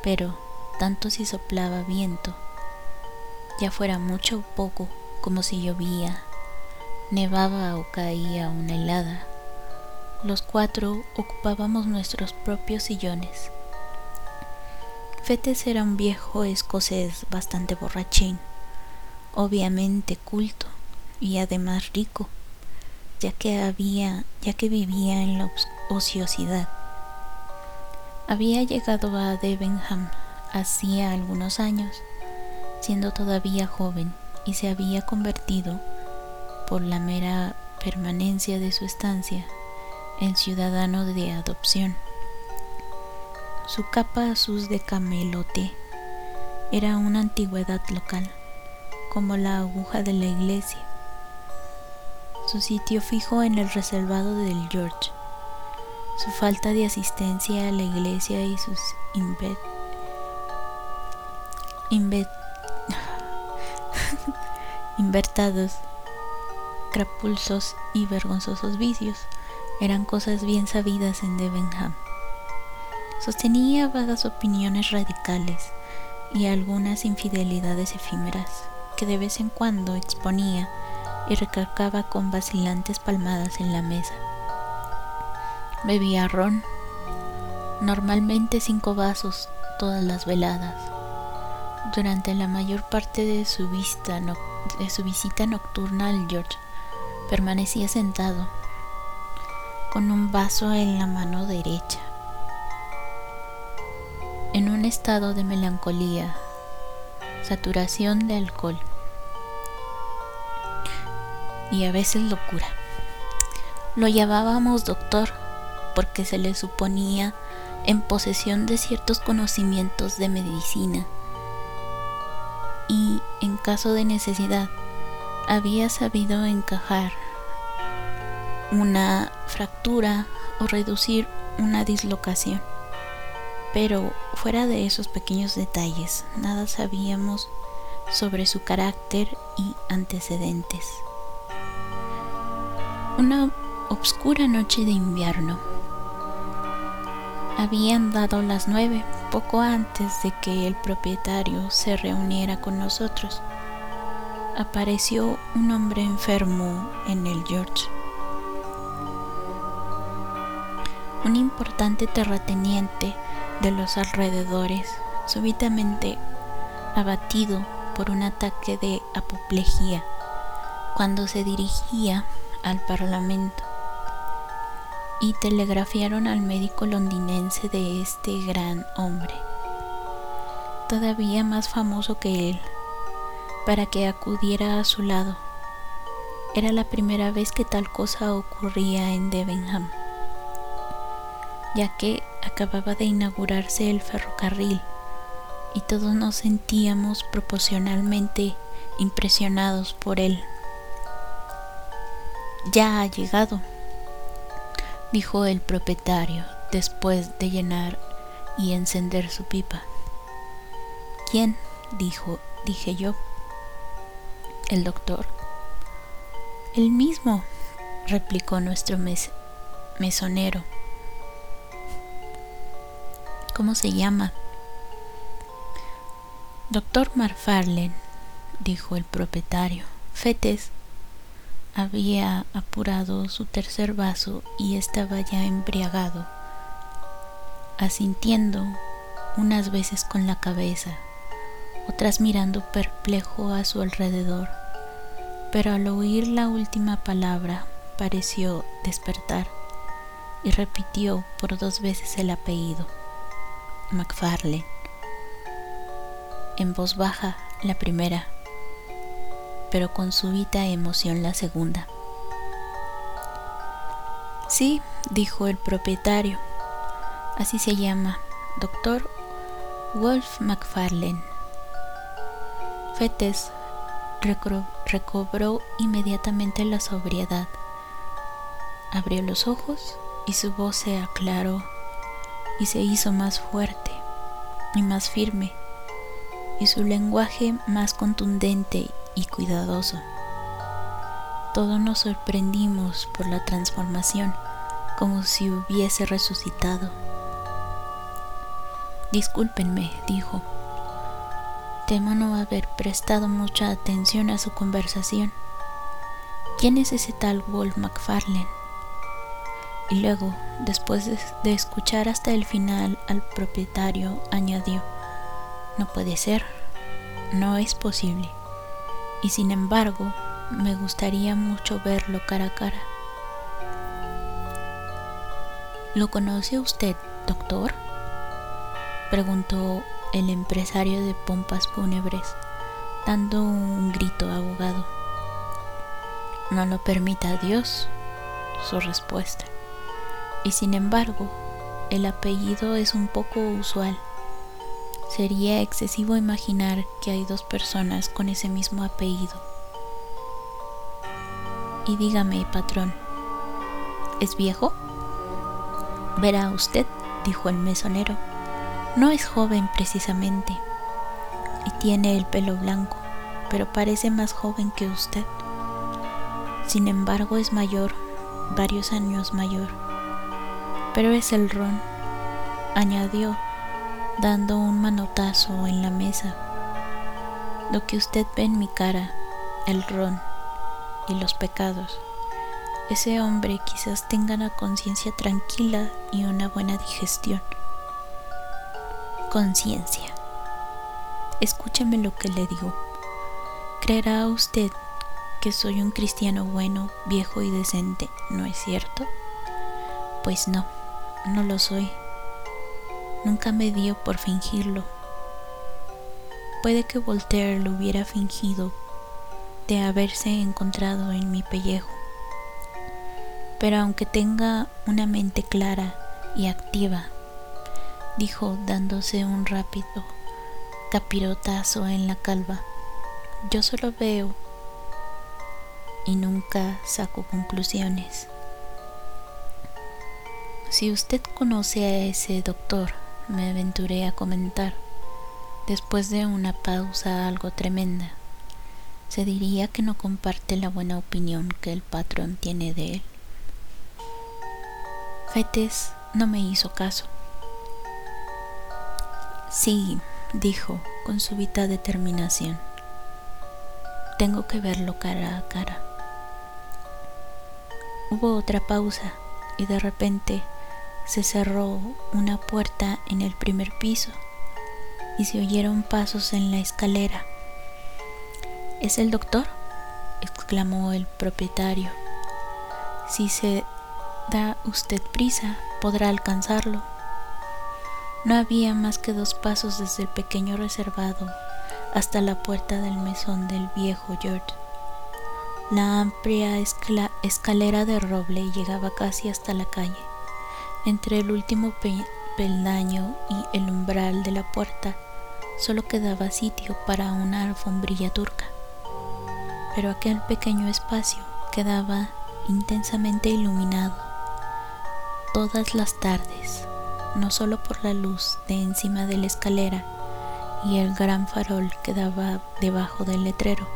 pero tanto si soplaba viento, ya fuera mucho o poco, como si llovía, nevaba o caía una helada los cuatro ocupábamos nuestros propios sillones. Fetes era un viejo escocés bastante borrachín, obviamente culto y además rico, ya que había, ya que vivía en la ociosidad. Había llegado a Debenham hacía algunos años, siendo todavía joven, y se había convertido, por la mera permanencia de su estancia, en ciudadano de adopción. Su capa azul de camelote era una antigüedad local, como la aguja de la iglesia. Su sitio fijo en el reservado del George, su falta de asistencia a la iglesia y sus <laughs> invertados, crapulsos y vergonzosos vicios eran cosas bien sabidas en Debenham. Sostenía vagas opiniones radicales y algunas infidelidades efímeras que de vez en cuando exponía y recalcaba con vacilantes palmadas en la mesa. Bebía ron, normalmente cinco vasos todas las veladas. Durante la mayor parte de su, visita nocturna al George, permanecía sentado con un vaso en la mano derecha. En un estado de melancolía, saturación de alcohol. y a veces locura. Lo llamábamos doctor porque se le suponía en posesión de ciertos conocimientos de medicina y en caso de necesidad había sabido encajar una fractura o reducir una dislocación. Pero fuera de esos pequeños detalles, nada sabíamos sobre su carácter y antecedentes. Una obscura noche de invierno. Habían dado las nueve, poco antes de que el propietario se reuniera con nosotros. Apareció un hombre enfermo en el George. Un importante terrateniente de los alrededores, súbitamente abatido por un ataque de apoplejía, cuando se dirigía al Parlamento y telegrafiaron al médico londinense de este gran hombre, todavía más famoso que él, para que acudiera a su lado. Era la primera vez que tal cosa ocurría en Debenham, ya que acababa de inaugurarse el ferrocarril y todos nos sentíamos proporcionalmente impresionados por él. Ya ha llegado, dijo el propietario después de llenar y encender su pipa. ¿Quién? dijo, dije yo. El doctor. El mismo, replicó nuestro mesonero. ¿Cómo se llama? Doctor Marfarlen, dijo el propietario. Fetes había apurado su tercer vaso y estaba ya embriagado, asintiendo unas veces con la cabeza, otras mirando perplejo a su alrededor, pero al oír la última palabra pareció despertar y repitió por dos veces el apellido, MacFarlane, en voz baja la primera pero con súbita emoción la segunda. Sí, dijo el propietario, así se llama, doctor Wolf McFarlane. Fetes recobró inmediatamente la sobriedad. Abrió los ojos y su voz se aclaró y se hizo más fuerte y más firme y su lenguaje más contundente y cuidadoso. Todos nos sorprendimos por la transformación, como si hubiese resucitado. Discúlpenme, dijo. Temo no haber prestado mucha atención a su conversación. ¿Quién es ese tal Wolf McFarlane? Y luego, después de escuchar hasta el final al propietario, añadió, no puede ser, no es posible y sin embargo me gustaría mucho verlo cara a cara. ¿Lo conoce usted, doctor? preguntó el empresario de pompas fúnebres, dando un grito ahogado. No lo permita Dios, su respuesta. Y sin embargo, el apellido es un poco usual. Sería excesivo imaginar que hay dos personas con ese mismo apellido. Y dígame, patrón, ¿es viejo? Verá usted, dijo el mesonero, no es joven precisamente, y tiene el pelo blanco, pero parece más joven que usted. Sin embargo, es mayor, varios años mayor. Pero es el ron, añadió dando un manotazo en la mesa. Lo que usted ve en mi cara, el ron y los pecados. Ese hombre quizás tenga una conciencia tranquila y una buena digestión. Conciencia. Escúcheme lo que le digo. ¿Creerá usted que soy un cristiano bueno, viejo y decente, no es cierto? Pues no, no lo soy. Nunca me dio por fingirlo. Puede que Voltaire lo hubiera fingido, de haberse encontrado en mi pellejo. Pero aunque tenga una mente clara y activa, dijo dándose un rápido capirotazo en la calva, yo solo veo y nunca saco conclusiones. Si usted conoce a ese doctor, me aventuré a comentar, después de una pausa algo tremenda, se diría que no comparte la buena opinión que el patrón tiene de él. Fetes no me hizo caso. Sí, dijo con súbita determinación. Tengo que verlo cara a cara. Hubo otra pausa y de repente se cerró una puerta en el primer piso y se oyeron pasos en la escalera. ¿Es el doctor? exclamó el propietario. Si se da usted prisa, podrá alcanzarlo. No había más que dos pasos desde el pequeño reservado hasta la puerta del mesón del viejo George. La amplia escalera de roble llegaba casi hasta la calle. Entre el último peldaño y el umbral de la puerta solo quedaba sitio para una alfombrilla turca. Pero aquel pequeño espacio quedaba intensamente iluminado todas las tardes, no solo por la luz de encima de la escalera y el gran farol que daba debajo del letrero,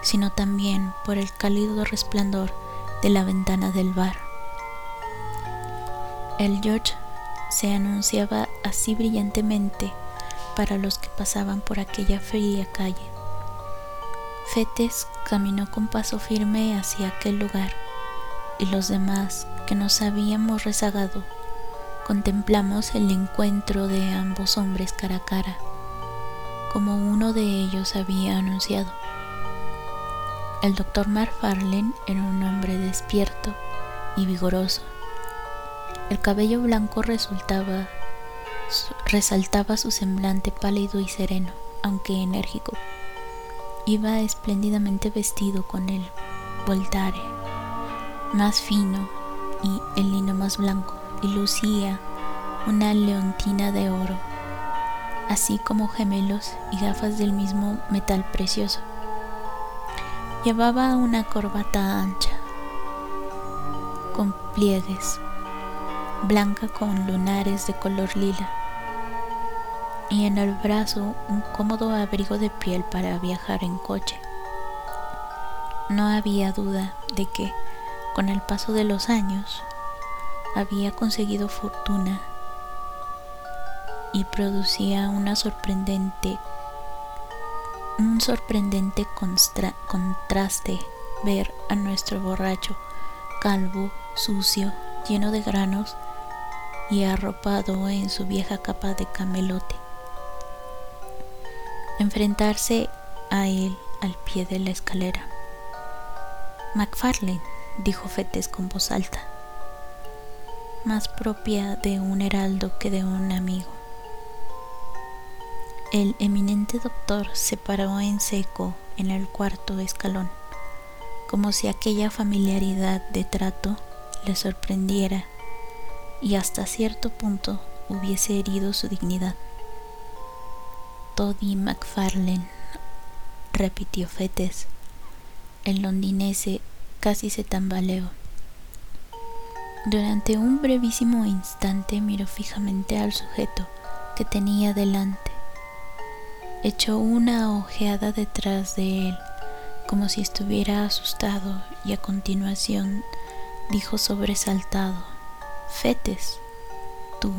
sino también por el cálido resplandor de la ventana del bar. El George se anunciaba así brillantemente para los que pasaban por aquella fría calle. Fetes caminó con paso firme hacia aquel lugar y los demás que nos habíamos rezagado contemplamos el encuentro de ambos hombres cara a cara, como uno de ellos había anunciado. El doctor Marfarlen era un hombre despierto y vigoroso el cabello blanco resultaba, resaltaba su semblante pálido y sereno, aunque enérgico. Iba espléndidamente vestido con el voltare más fino y el lino más blanco, y lucía una leontina de oro, así como gemelos y gafas del mismo metal precioso. Llevaba una corbata ancha, con pliegues blanca con lunares de color lila, y en el brazo un cómodo abrigo de piel para viajar en coche. No había duda de que, con el paso de los años, había conseguido fortuna y producía una sorprendente un sorprendente contraste ver a nuestro borracho calvo, sucio, lleno de granos y arropado en su vieja capa de camelote. Enfrentarse a él al pie de la escalera. MacFarlane, dijo Fetes con voz alta, más propia de un heraldo que de un amigo. El eminente doctor se paró en seco en el cuarto escalón, como si aquella familiaridad de trato le sorprendiera y hasta cierto punto hubiese herido su dignidad. Toddy McFarlane, repitió Fetes. El londinese casi se tambaleó. Durante un brevísimo instante miró fijamente al sujeto que tenía delante. Echó una ojeada detrás de él, como si estuviera asustado, y a continuación dijo sobresaltado Fetes, tú.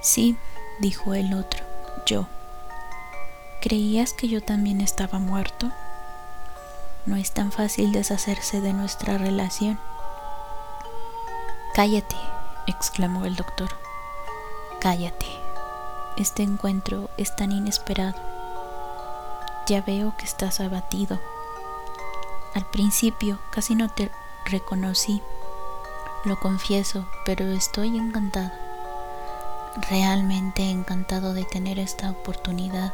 Sí, dijo el otro, yo. ¿Creías que yo también estaba muerto? No es tan fácil deshacerse de nuestra relación. Cállate, exclamó el doctor. Cállate. Este encuentro es tan inesperado. Ya veo que estás abatido. Al principio casi no te reconocí lo confieso, pero estoy encantado. Realmente encantado de tener esta oportunidad.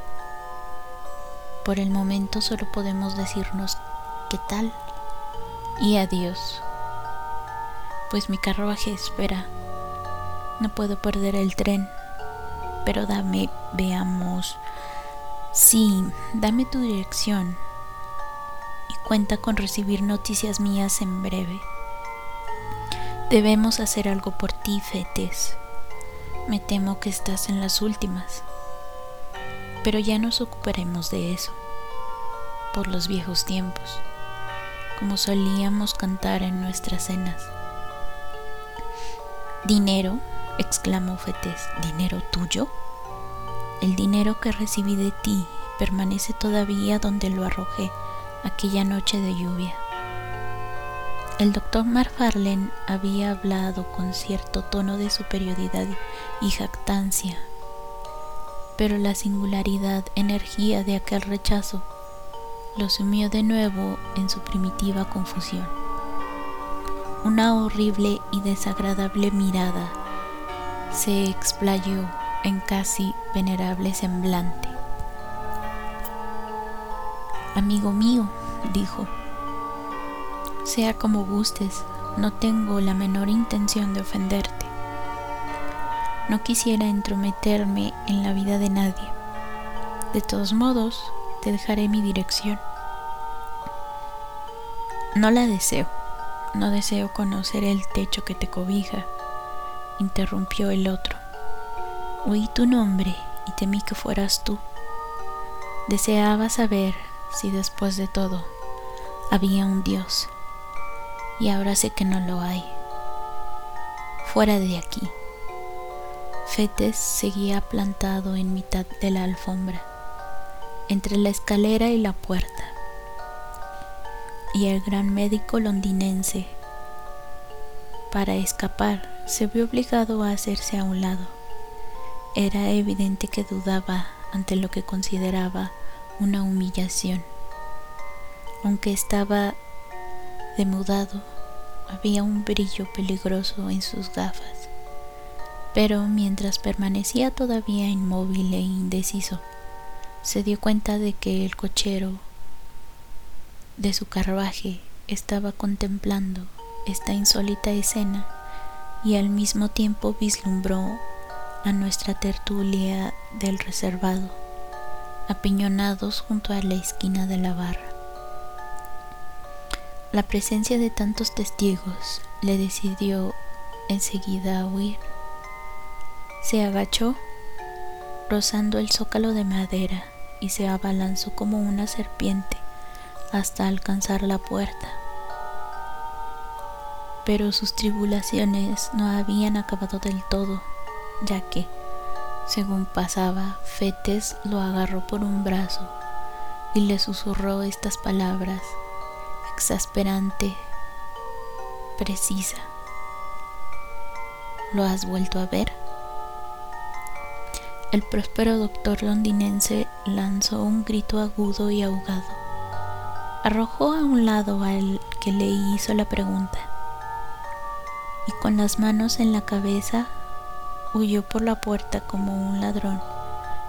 Por el momento solo podemos decirnos qué tal y adiós, pues mi carruaje espera. No puedo perder el tren, pero dame, veamos. Sí, dame tu dirección y cuenta con recibir noticias mías en breve. Debemos hacer algo por ti, Fetes. Me temo que estás en las últimas, pero ya nos ocuparemos de eso, por los viejos tiempos, como solíamos cantar en nuestras cenas. Dinero, exclamó Fetes, ¿dinero tuyo? El dinero que recibí de ti permanece todavía donde lo arrojé aquella noche de lluvia. El doctor Marfarlen había hablado con cierto tono de superioridad y jactancia, pero la singularidad energía de aquel rechazo lo sumió de nuevo en su primitiva confusión. Una horrible y desagradable mirada se explayó en casi venerable semblante. Amigo mío, dijo, sea como gustes, no tengo la menor intención de ofenderte. No quisiera entrometerme en la vida de nadie. De todos modos, te dejaré mi dirección. No la deseo. No deseo conocer el techo que te cobija, interrumpió el otro. Oí tu nombre y temí que fueras tú. Deseaba saber si después de todo había un Dios y ahora sé que no lo hay. Fuera de aquí. Fetes seguía plantado en mitad de la alfombra, entre la escalera y la puerta. Y el gran médico londinense, para escapar, se vio obligado a hacerse a un lado. Era evidente que dudaba ante lo que consideraba una humillación. Aunque estaba demudado, había un brillo peligroso en sus gafas. Pero mientras permanecía todavía inmóvil e indeciso, se dio cuenta de que el cochero de su carruaje estaba contemplando esta insólita escena y al mismo tiempo vislumbró a nuestra tertulia del reservado, apiñonados junto a la esquina de la barra. La presencia de tantos testigos le decidió enseguida a huir. Se agachó, rozando el zócalo de madera, y se abalanzó como una serpiente hasta alcanzar la puerta. Pero sus tribulaciones no habían acabado del todo, ya que, según pasaba, Fetes lo agarró por un brazo y le susurró estas palabras exasperante, precisa. ¿Lo has vuelto a ver? El próspero doctor londinense lanzó un grito agudo y ahogado. Arrojó a un lado al que le hizo la pregunta y con las manos en la cabeza huyó por la puerta como un ladrón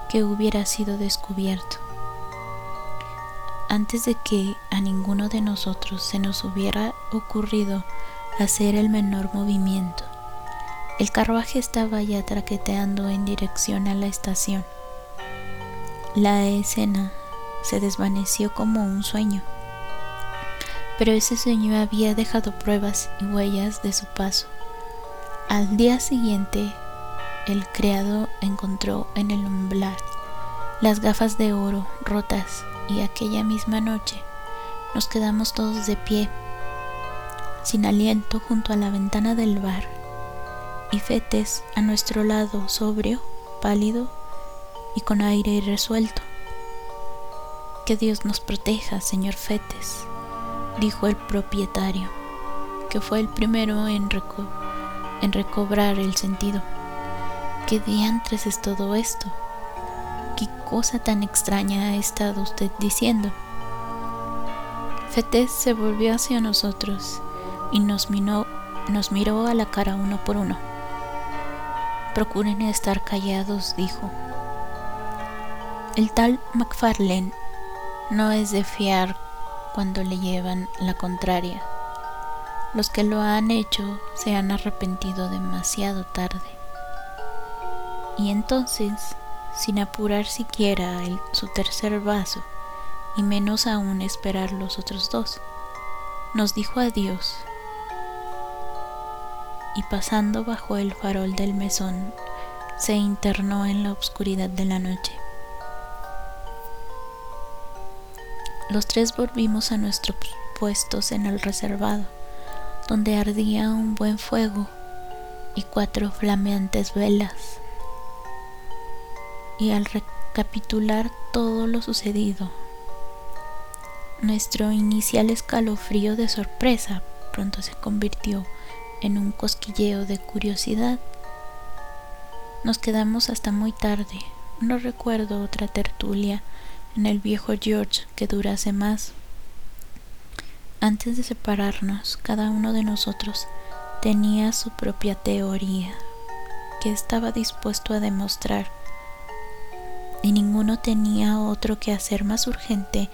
que hubiera sido descubierto antes de que a ninguno de nosotros se nos hubiera ocurrido hacer el menor movimiento. El carruaje estaba ya traqueteando en dirección a la estación. La escena se desvaneció como un sueño, pero ese sueño había dejado pruebas y huellas de su paso. Al día siguiente, el criado encontró en el umbral las gafas de oro rotas y aquella misma noche nos quedamos todos de pie, sin aliento junto a la ventana del bar, y Fetes a nuestro lado sobrio, pálido y con aire irresuelto. Que Dios nos proteja, señor Fetes, dijo el propietario, que fue el primero en, en recobrar el sentido. ¿Qué diantres es todo esto? ¿Qué cosa tan extraña ha estado usted diciendo? Fetes se volvió hacia nosotros y nos, nos miró a la cara uno por uno. Procuren estar callados, dijo. El tal McFarlane no es de fiar cuando le llevan la contraria. Los que lo han hecho se han arrepentido demasiado tarde. Y entonces, sin apurar siquiera su tercer vaso, y menos aún esperar los otros dos, nos dijo adiós. Y pasando bajo el farol del mesón, se internó en la oscuridad de la noche. Los tres volvimos a nuestros puestos en el reservado, donde ardía un buen fuego y cuatro flameantes velas. Y al recapitular todo lo sucedido, nuestro inicial escalofrío de sorpresa pronto se convirtió en un cosquilleo de curiosidad. Nos quedamos hasta muy tarde. No recuerdo otra tertulia en el viejo George que durase más. Antes de separarnos, cada uno de nosotros tenía su propia teoría que estaba dispuesto a demostrar y ninguno tenía otro que hacer más urgente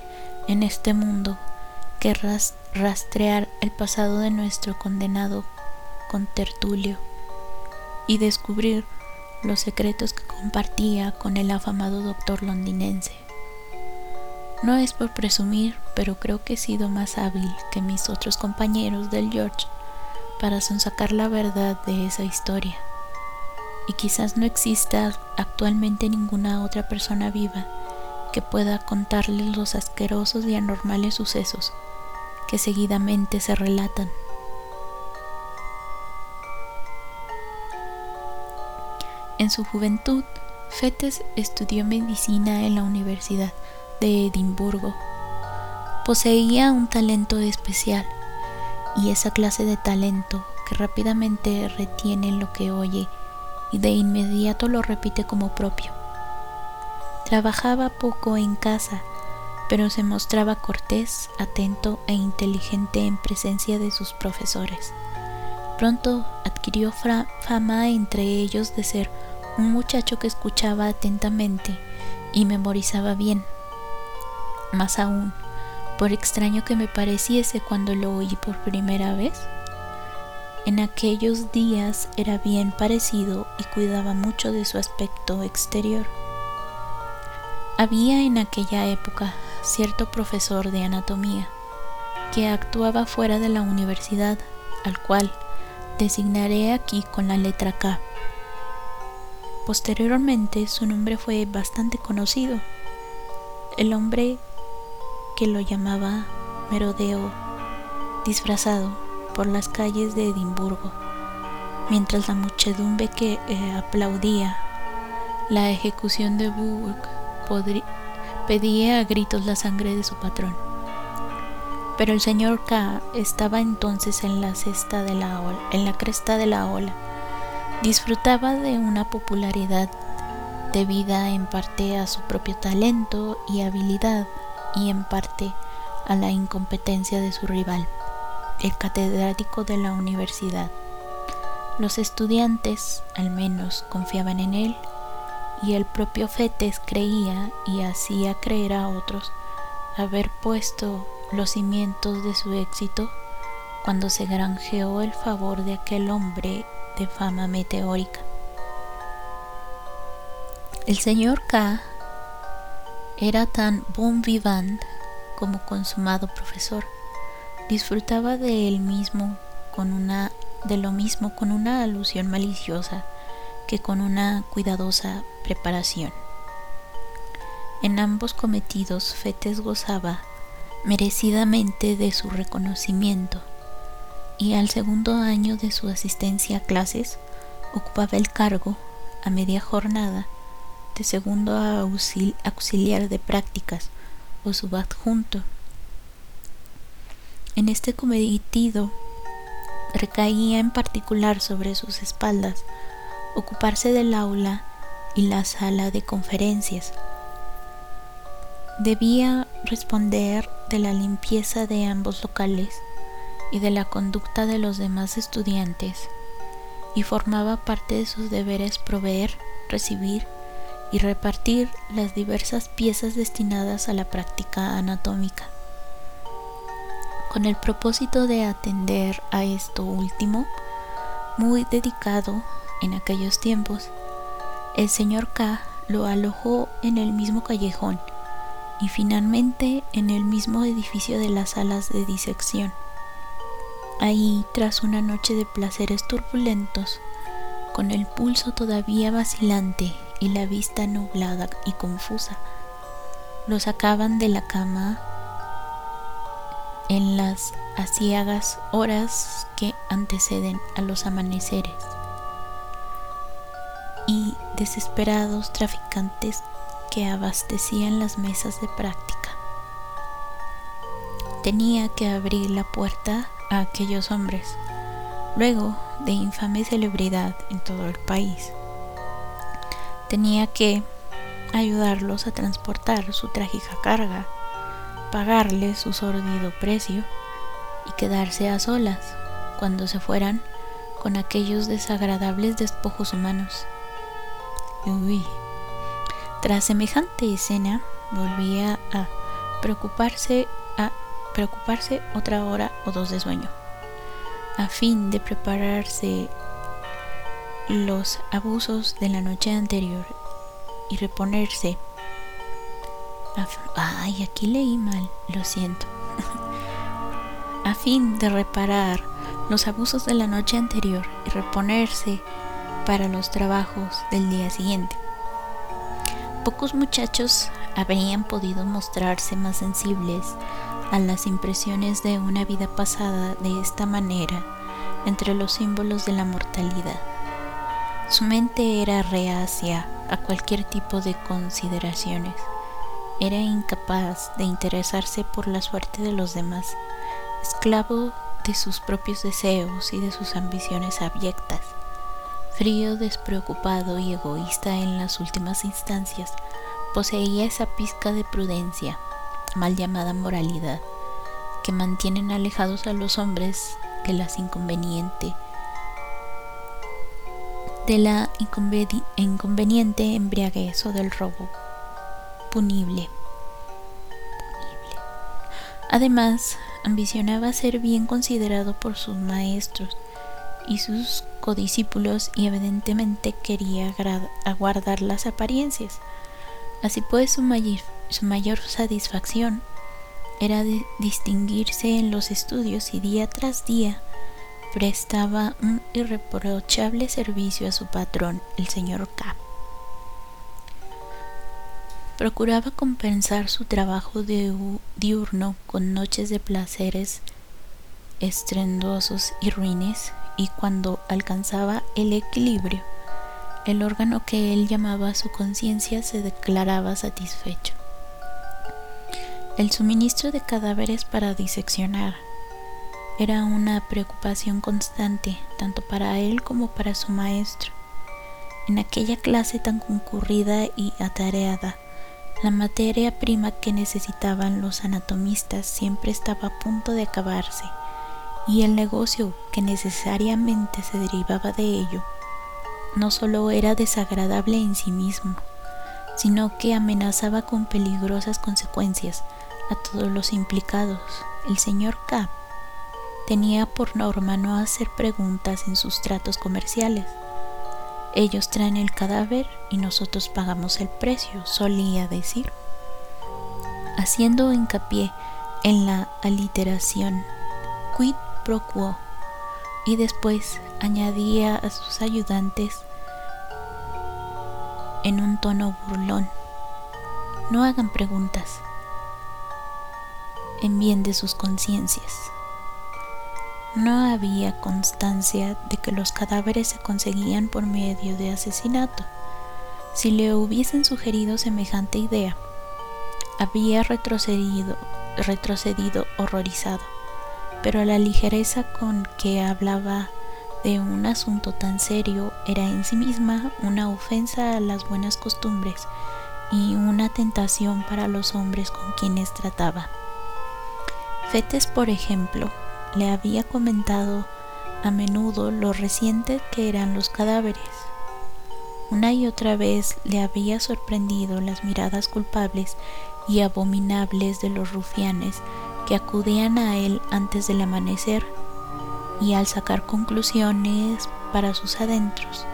en este mundo que rastrear el pasado de nuestro condenado contertulio y descubrir los secretos que compartía con el afamado doctor londinense. No es por presumir, pero creo que he sido más hábil que mis otros compañeros del George para sonsacar la verdad de esa historia. Y quizás no exista actualmente ninguna otra persona viva que pueda contarles los asquerosos y anormales sucesos que seguidamente se relatan. En su juventud, Fetes estudió medicina en la Universidad de Edimburgo. Poseía un talento especial y esa clase de talento que rápidamente retiene lo que oye y de inmediato lo repite como propio. Trabajaba poco en casa, pero se mostraba cortés, atento e inteligente en presencia de sus profesores. Pronto adquirió fama entre ellos de ser un muchacho que escuchaba atentamente y memorizaba bien. Más aún, por extraño que me pareciese cuando lo oí por primera vez, en aquellos días era bien parecido y cuidaba mucho de su aspecto exterior. Había en aquella época cierto profesor de anatomía que actuaba fuera de la universidad, al cual designaré aquí con la letra K. Posteriormente su nombre fue bastante conocido. El hombre que lo llamaba Merodeo, disfrazado por las calles de Edimburgo, mientras la muchedumbre que eh, aplaudía la ejecución de Burke pedía a gritos la sangre de su patrón. Pero el señor K estaba entonces en la cesta de la ola, en la cresta de la ola. Disfrutaba de una popularidad debida en parte a su propio talento y habilidad y en parte a la incompetencia de su rival, el catedrático de la universidad. Los estudiantes, al menos, confiaban en él y el propio Fetes creía y hacía creer a otros haber puesto los cimientos de su éxito cuando se granjeó el favor de aquel hombre de fama meteórica. El señor K era tan bon vivant como consumado profesor. Disfrutaba de él mismo con una de lo mismo con una alusión maliciosa que con una cuidadosa preparación. En ambos cometidos Fetes gozaba merecidamente de su reconocimiento y al segundo año de su asistencia a clases ocupaba el cargo a media jornada de segundo auxiliar de prácticas o subadjunto. En este cometido recaía en particular sobre sus espaldas ocuparse del aula y la sala de conferencias. Debía responder de la limpieza de ambos locales y de la conducta de los demás estudiantes y formaba parte de sus deberes proveer, recibir y repartir las diversas piezas destinadas a la práctica anatómica. Con el propósito de atender a esto último, muy dedicado en aquellos tiempos, el señor K lo alojó en el mismo callejón y finalmente en el mismo edificio de las salas de disección. Ahí, tras una noche de placeres turbulentos, con el pulso todavía vacilante y la vista nublada y confusa, lo sacaban de la cama en las aciagas horas que anteceden a los amaneceres y desesperados traficantes que abastecían las mesas de práctica. Tenía que abrir la puerta a aquellos hombres, luego de infame celebridad en todo el país. Tenía que ayudarlos a transportar su trágica carga, pagarles su sordido precio y quedarse a solas cuando se fueran con aquellos desagradables despojos humanos Uy. Tras semejante escena, volvía a preocuparse a preocuparse otra hora o dos de sueño, a fin de prepararse los abusos de la noche anterior y reponerse. Ay, aquí leí mal, lo siento. <laughs> a fin de reparar los abusos de la noche anterior y reponerse para los trabajos del día siguiente. Pocos muchachos habrían podido mostrarse más sensibles a las impresiones de una vida pasada de esta manera entre los símbolos de la mortalidad. Su mente era reacia a cualquier tipo de consideraciones. Era incapaz de interesarse por la suerte de los demás, esclavo de sus propios deseos y de sus ambiciones abyectas frío, despreocupado y egoísta en las últimas instancias, poseía esa pizca de prudencia, mal llamada moralidad, que mantienen alejados a los hombres de las inconveniente de la inconveniente embriaguez o del robo Además, ambicionaba ser bien considerado por sus maestros y sus codiscípulos y evidentemente quería aguardar las apariencias. Así pues su, mayor satisfacción era distinguirse en los estudios y día tras día prestaba un irreprochable servicio a su patrón, el señor K. Procuraba compensar su trabajo diurno con noches de placeres estrendosos y ruines y cuando alcanzaba el equilibrio, el órgano que él llamaba su conciencia se declaraba satisfecho. El suministro de cadáveres para diseccionar era una preocupación constante tanto para él como para su maestro. En aquella clase tan concurrida y atareada, la materia prima que necesitaban los anatomistas siempre estaba a punto de acabarse y el negocio que necesariamente se derivaba de ello no solo era desagradable en sí mismo, sino que amenazaba con peligrosas consecuencias a todos los implicados. El señor K tenía por norma no hacer preguntas en sus tratos comerciales. Ellos traen el cadáver y nosotros pagamos el precio, solía decir, haciendo hincapié en la aliteración quid y después añadía a sus ayudantes en un tono burlón, no hagan preguntas en bien de sus conciencias. No había constancia de que los cadáveres se conseguían por medio de asesinato. Si le hubiesen sugerido semejante idea, había retrocedido, retrocedido horrorizado pero la ligereza con que hablaba de un asunto tan serio era en sí misma una ofensa a las buenas costumbres y una tentación para los hombres con quienes trataba. Fetes, por ejemplo, le había comentado a menudo lo reciente que eran los cadáveres. Una y otra vez le había sorprendido las miradas culpables y abominables de los rufianes que acudían a él antes del amanecer y al sacar conclusiones para sus adentros,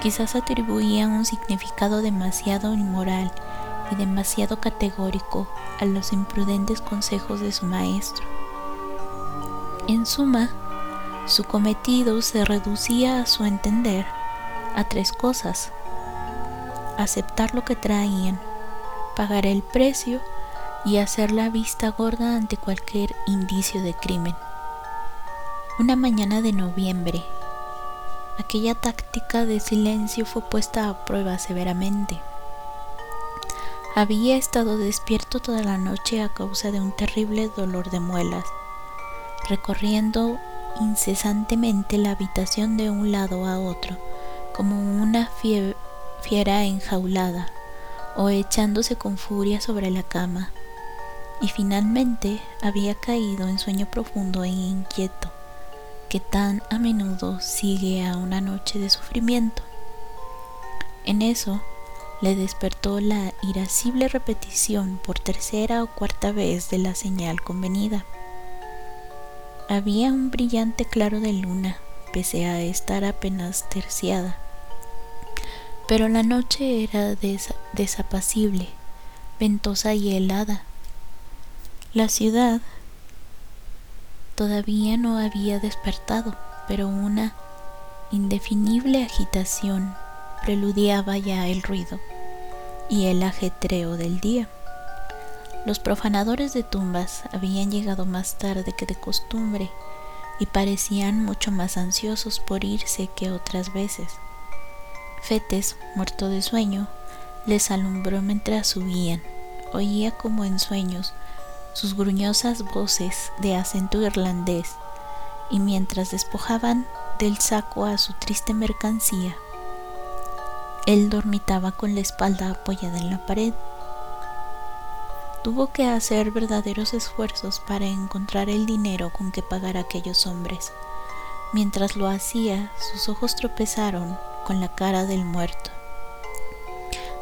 quizás atribuían un significado demasiado inmoral y demasiado categórico a los imprudentes consejos de su maestro. En suma, su cometido se reducía a su entender a tres cosas. Aceptar lo que traían, pagar el precio y hacer la vista gorda ante cualquier indicio de crimen. Una mañana de noviembre, aquella táctica de silencio fue puesta a prueba severamente. Había estado despierto toda la noche a causa de un terrible dolor de muelas, recorriendo incesantemente la habitación de un lado a otro, como una fiera enjaulada, o echándose con furia sobre la cama, y finalmente había caído en sueño profundo e inquieto, que tan a menudo sigue a una noche de sufrimiento. En eso, le despertó la irascible repetición por tercera o cuarta vez de la señal convenida. Había un brillante claro de luna, pese a estar apenas terciada. Pero la noche era desapacible, ventosa y helada. La ciudad todavía no había despertado, pero una indefinible agitación preludiaba ya el ruido y el ajetreo del día. Los profanadores de tumbas habían llegado más tarde que de costumbre y parecían mucho más ansiosos por irse que otras veces. Fetes, muerto de sueño, les alumbró mientras subían. Oía como en sueños sus gruñosas voces de acento irlandés y mientras despojaban del saco a su triste mercancía, él dormitaba con la espalda apoyada en la pared. Tuvo que hacer verdaderos esfuerzos para encontrar el dinero con que pagar a aquellos hombres. Mientras lo hacía, sus ojos tropezaron con la cara del muerto.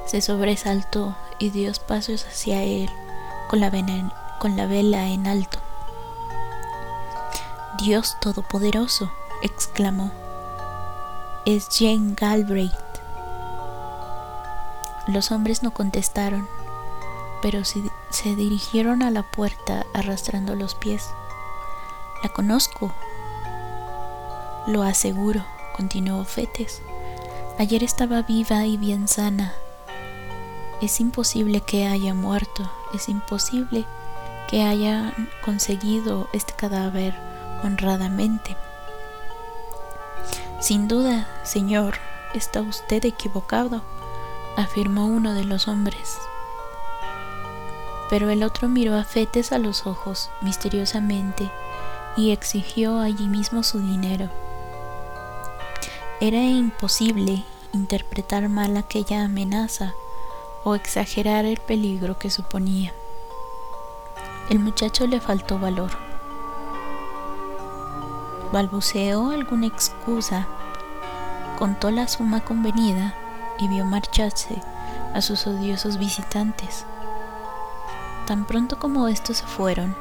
Se sobresaltó y dio pasos hacia él con la, con la vela en alto. Dios Todopoderoso, exclamó. Es Jane Galbraith. Los hombres no contestaron, pero se dirigieron a la puerta arrastrando los pies. La conozco. Lo aseguro, continuó Fetes. Ayer estaba viva y bien sana. Es imposible que haya muerto, es imposible que haya conseguido este cadáver honradamente. Sin duda, señor, está usted equivocado afirmó uno de los hombres. Pero el otro miró a Fetes a los ojos misteriosamente y exigió allí mismo su dinero. Era imposible interpretar mal aquella amenaza o exagerar el peligro que suponía. El muchacho le faltó valor. Balbuceó alguna excusa, contó la suma convenida y vio marcharse a sus odiosos visitantes. Tan pronto como estos se fueron,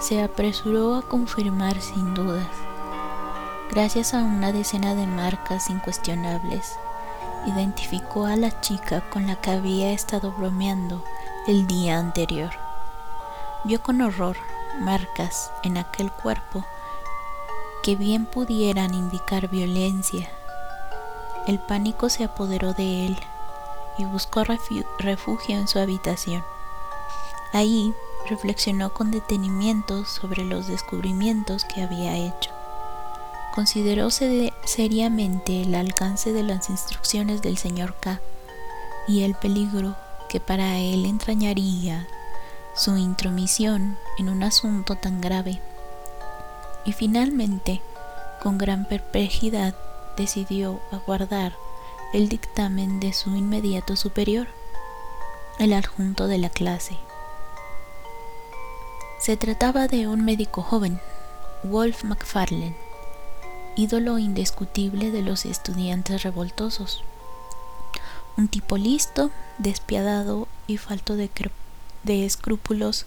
se apresuró a confirmar sin dudas, gracias a una decena de marcas incuestionables, identificó a la chica con la que había estado bromeando el día anterior. Vio con horror marcas en aquel cuerpo que bien pudieran indicar violencia el pánico se apoderó de él y buscó refugio en su habitación. Ahí reflexionó con detenimiento sobre los descubrimientos que había hecho. Consideró seriamente el alcance de las instrucciones del señor K y el peligro que para él entrañaría su intromisión en un asunto tan grave. Y finalmente, con gran perplejidad, decidió aguardar el dictamen de su inmediato superior, el adjunto de la clase. Se trataba de un médico joven, Wolf McFarlane, ídolo indiscutible de los estudiantes revoltosos. Un tipo listo, despiadado y falto de, escrúpulos,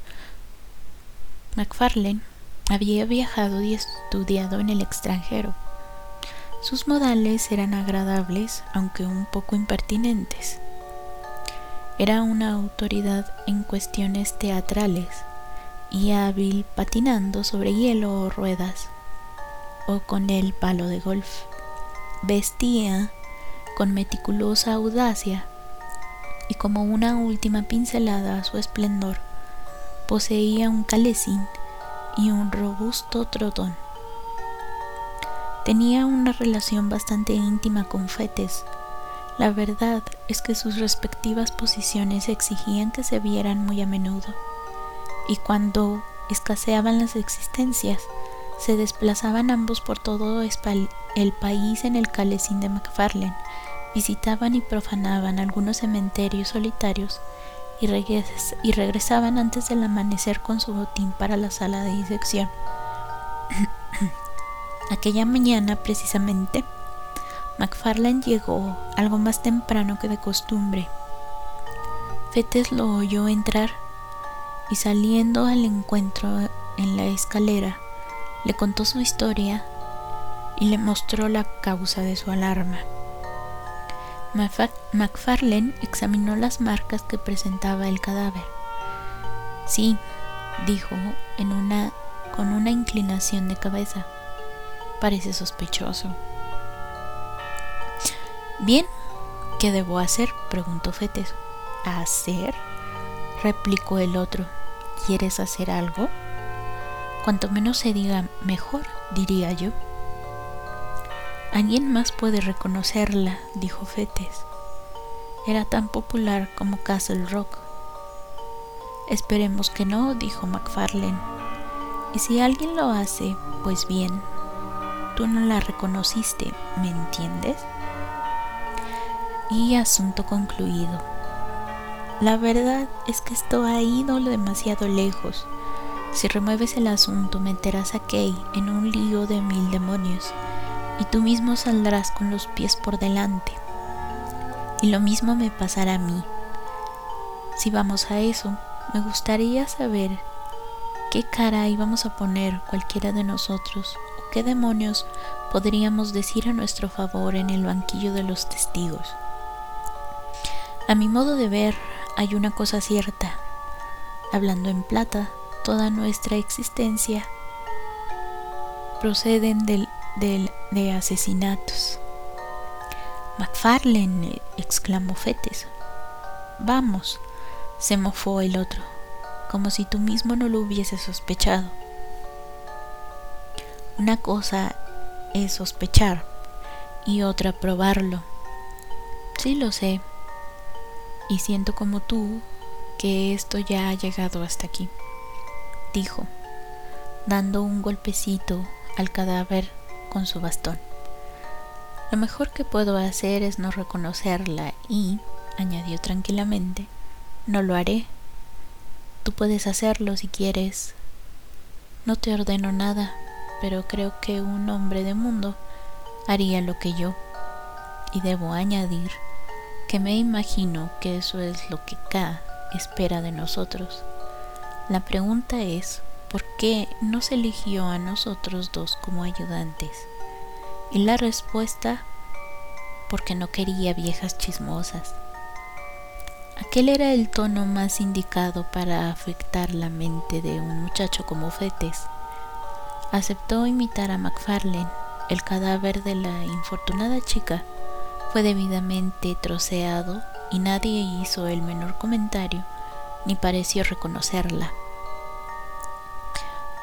McFarlane había viajado y estudiado en el extranjero. Sus modales eran agradables, aunque un poco impertinentes. Era una autoridad en cuestiones teatrales y hábil patinando sobre hielo o ruedas o con el palo de golf. Vestía con meticulosa audacia y como una última pincelada a su esplendor, poseía un calesín y un robusto trotón. Tenía una relación bastante íntima con Fetes, la verdad es que sus respectivas posiciones exigían que se vieran muy a menudo, y cuando escaseaban las existencias, se desplazaban ambos por todo el país en el calesín de McFarlane, visitaban y profanaban algunos cementerios solitarios y, regresaban antes del amanecer con su botín para la sala de disección. <clears throat> Aquella mañana, precisamente, McFarlane llegó algo más temprano que de costumbre. Fetes lo oyó entrar y saliendo al encuentro en la escalera, le contó su historia y le mostró la causa de su alarma. McFarlane examinó las marcas que presentaba el cadáver. Sí, dijo en una, con una inclinación de cabeza. Parece sospechoso. Bien, ¿qué debo hacer? preguntó Fetes. ¿Hacer? Replicó el otro. ¿Quieres hacer algo? Cuanto menos se diga mejor, diría yo. Alguien más puede reconocerla, dijo Fetes. Era tan popular como Castle Rock. Esperemos que no, dijo McFarlane. Y si alguien lo hace, pues bien. Tú no la reconociste, ¿me entiendes? y asunto concluido. La verdad es que esto ha ido demasiado lejos. Si remueves el asunto meterás a Kay en un lío de mil demonios y tú mismo saldrás con los pies por delante. Y lo mismo me pasará a mí. Si vamos a eso, me gustaría saber qué cara íbamos a poner cualquiera de nosotros o qué demonios podríamos decir a nuestro favor en el banquillo de los testigos. A mi modo de ver, hay una cosa cierta. Hablando en plata, toda nuestra existencia proceden del, de asesinatos. McFarlane, exclamó Fetes. Vamos, se mofó el otro, como si tú mismo no lo hubieses sospechado. Una cosa es sospechar y otra probarlo. Sí lo sé, y siento como tú que esto ya ha llegado hasta aquí, dijo, dando un golpecito al cadáver con su bastón. Lo mejor que puedo hacer es no reconocerla y, añadió tranquilamente, no lo haré. Tú puedes hacerlo si quieres. No te ordeno nada, pero creo que un hombre de mundo haría lo que yo. Y debo añadir que me imagino que eso es lo que K espera de nosotros. La pregunta es, ¿por qué no se eligió a nosotros dos como ayudantes? Y la respuesta, porque no quería viejas chismosas. Aquel era el tono más indicado para afectar la mente de un muchacho como Fetes. Aceptó imitar a McFarlane, el cadáver de la infortunada chica, fue debidamente troceado y nadie hizo el menor comentario ni pareció reconocerla.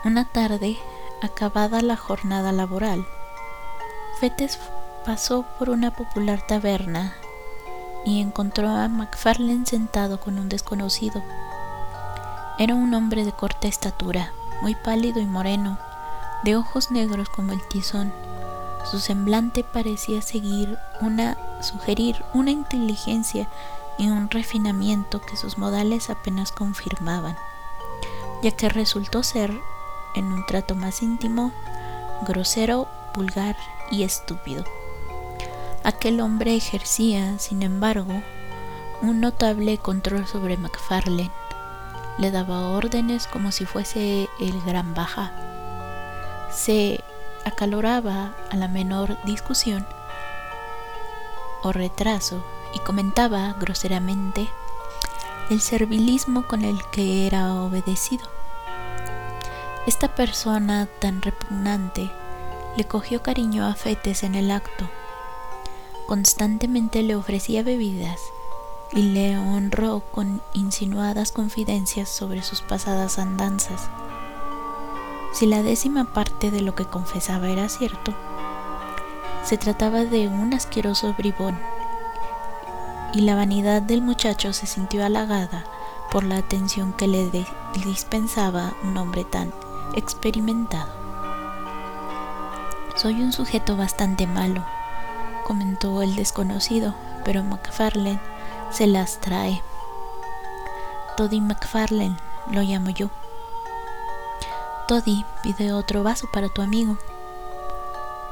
Una tarde, acabada la jornada laboral, Fetes pasó por una popular taberna y encontró a McFarlane sentado con un desconocido. Era un hombre de corta estatura, muy pálido y moreno, de ojos negros como el tizón su semblante parecía seguir una, sugerir una inteligencia y un refinamiento que sus modales apenas confirmaban, ya que resultó ser, en un trato más íntimo, grosero, vulgar y estúpido. Aquel hombre ejercía, sin embargo, un notable control sobre McFarlane. Le daba órdenes como si fuese el gran baja. Se acaloraba a la menor discusión o retraso y comentaba groseramente el servilismo con el que era obedecido. Esta persona tan repugnante le cogió cariño a Fetes en el acto. Constantemente le ofrecía bebidas y le honró con insinuadas confidencias sobre sus pasadas andanzas. Si la décima parte de lo que confesaba era cierto, se trataba de un asqueroso bribón, y la vanidad del muchacho se sintió halagada por la atención que le dispensaba un hombre tan experimentado. Soy un sujeto bastante malo, comentó el desconocido, pero McFarlane se las trae. Toddy McFarlane, lo llamo yo. Toddy, pide otro vaso para tu amigo.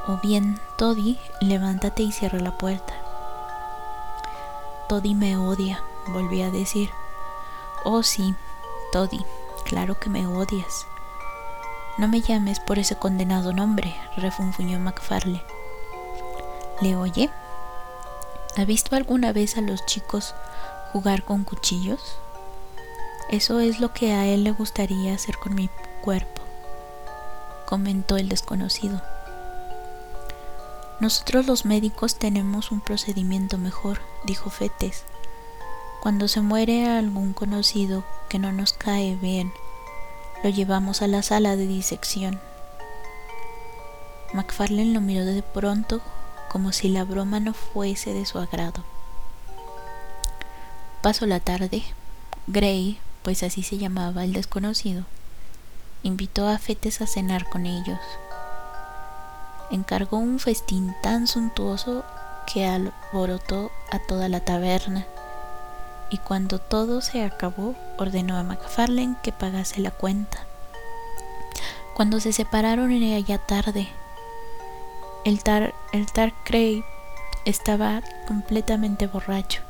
O bien, Toddy, levántate y cierra la puerta. Toddy me odia, volví a decir. Oh sí, Toddy, claro que me odias. No me llames por ese condenado nombre, refunfuñó McFarlane. ¿Le oye? ¿Ha visto alguna vez a los chicos jugar con cuchillos? Eso es lo que a él le gustaría hacer con mi cuerpo, comentó el desconocido. Nosotros los médicos tenemos un procedimiento mejor, dijo Fetes. Cuando se muere algún conocido que no nos cae bien, lo llevamos a la sala de disección. McFarlane lo miró de pronto como si la broma no fuese de su agrado. Pasó la tarde. Gray, pues así se llamaba el desconocido, invitó a Fetes a cenar con ellos. Encargó un festín tan suntuoso que alborotó a toda la taberna, y cuando todo se acabó, ordenó a McFarlane que pagase la cuenta. Cuando se separaron era ya tarde, el Tar, el tar Cray estaba completamente borracho.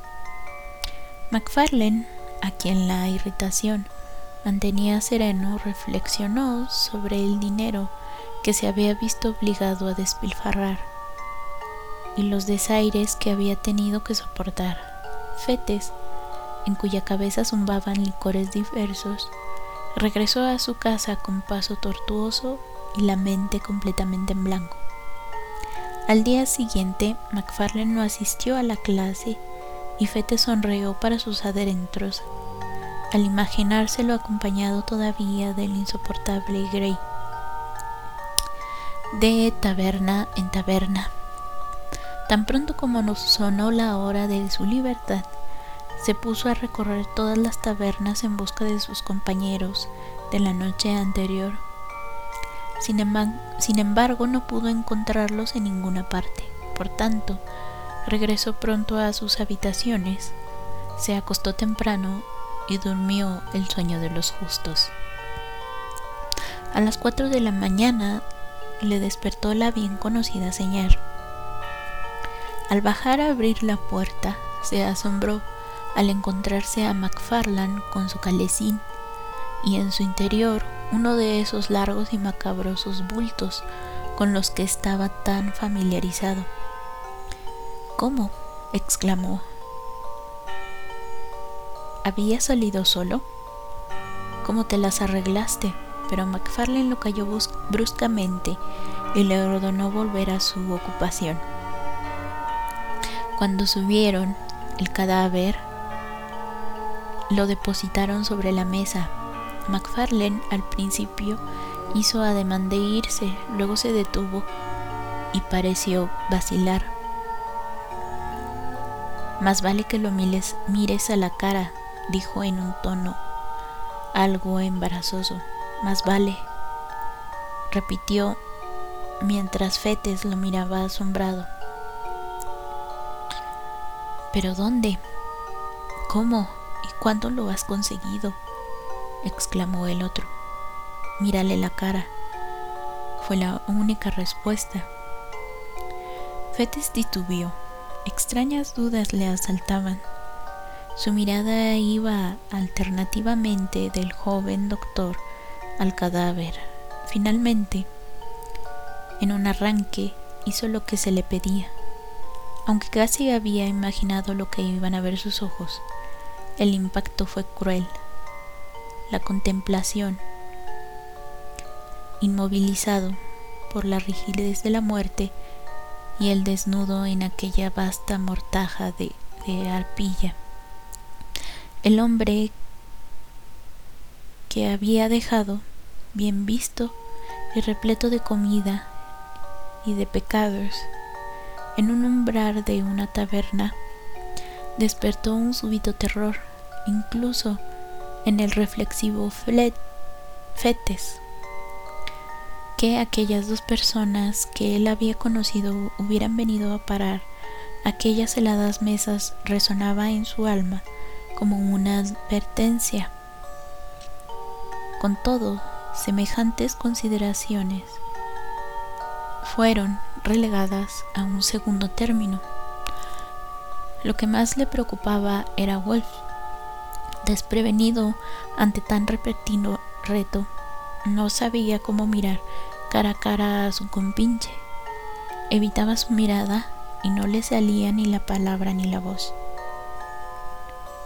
McFarlane, a quien la irritación mantenía sereno, reflexionó sobre el dinero que se había visto obligado a despilfarrar y los desaires que había tenido que soportar. Fetes, en cuya cabeza zumbaban licores diversos, regresó a su casa con paso tortuoso y la mente completamente en blanco. Al día siguiente, McFarlane no asistió a la clase y Fete sonrió para sus adentros al imaginárselo acompañado todavía del insoportable Gray. De taberna en taberna. Tan pronto como nos sonó la hora de su libertad, se puso a recorrer todas las tabernas en busca de sus compañeros de la noche anterior sin, embargo, no pudo encontrarlos en ninguna parte. Por tanto, regresó pronto a sus habitaciones, se acostó temprano y durmió el sueño de los justos. A las cuatro de la mañana le despertó la bien conocida señal. Al bajar a abrir la puerta, se asombró al encontrarse a McFarland con su calecín y en su interior uno de esos largos y macabrosos bultos con los que estaba tan familiarizado. ¿Cómo? exclamó. ¿Había salido solo? ¿Cómo te las arreglaste? Pero McFarlane lo cayó bruscamente y le ordenó volver a su ocupación. Cuando subieron el cadáver, lo depositaron sobre la mesa McFarlane al principio hizo ademán de irse, luego se detuvo y pareció vacilar. Más vale que lo mires, mires a la cara, dijo en un tono algo embarazoso. Más vale, repitió mientras Fetes lo miraba asombrado. ¿Pero dónde? ¿Cómo? ¿Y cuándo lo has conseguido? exclamó el otro. Mírale la cara. Fue la única respuesta. Fetes titubeó. Extrañas dudas le asaltaban. Su mirada iba alternativamente del joven doctor al cadáver. Finalmente, en un arranque, hizo lo que se le pedía. Aunque casi había imaginado lo que iban a ver sus ojos, el impacto fue cruel. La contemplación, inmovilizado por la rigidez de la muerte y el desnudo en aquella vasta mortaja de, de arpilla el hombre que había dejado, bien visto y repleto de comida y de pecados, en un umbral de una taberna, despertó un súbito terror, incluso en el reflexivo Fetes, que aquellas dos personas que él había conocido hubieran venido a parar aquellas heladas mesas resonaba en su alma como una advertencia. Con todo, semejantes consideraciones fueron relegadas a un segundo término. Lo que más le preocupaba era Wolf. Desprevenido ante tan repentino reto, no sabía cómo mirar cara a cara a su compinche. Evitaba su mirada y no le salía ni la palabra ni la voz.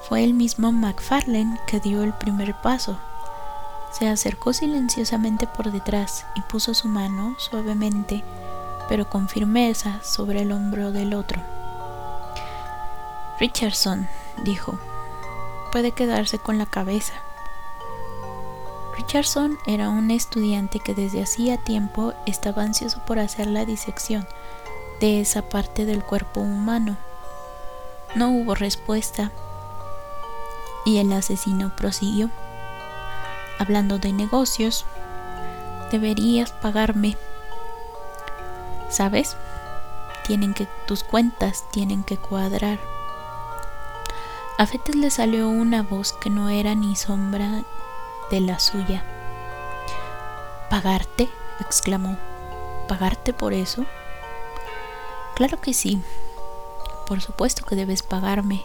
Fue el mismo McFarlane que dio el primer paso. Se acercó silenciosamente por detrás y puso su mano suavemente, pero con firmeza, sobre el hombro del otro. Richardson, dijo, puede quedarse con la cabeza. Richardson era un estudiante que desde hacía tiempo estaba ansioso por hacer la disección de esa parte del cuerpo humano. No hubo respuesta y el asesino prosiguió. Hablando de negocios, deberías pagarme. ¿Sabes? Tienen que tus cuentas tienen que cuadrar. A Fetes le salió una voz que no era ni sombra de la suya. ¿Pagarte? exclamó. ¿Pagarte por eso? Claro que sí. Por supuesto que debes pagarme,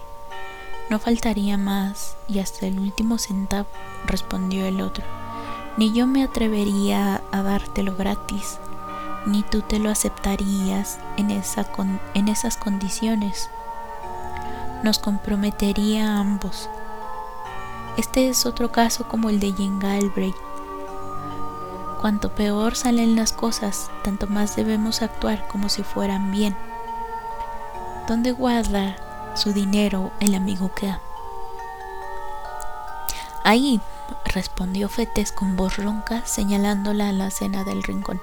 no faltaría más, y hasta el último centavo, respondió el otro. Ni yo me atrevería a dártelo gratis, ni tú te lo aceptarías en, esa en esas condiciones. Nos comprometería a ambos. Este es otro caso como el de Jane Galbraith. Cuanto peor salen las cosas, tanto más debemos actuar como si fueran bien. ¿Dónde guarda su dinero el amigo que Ahí, respondió Fetes con voz ronca, señalándola a la cena del rincón.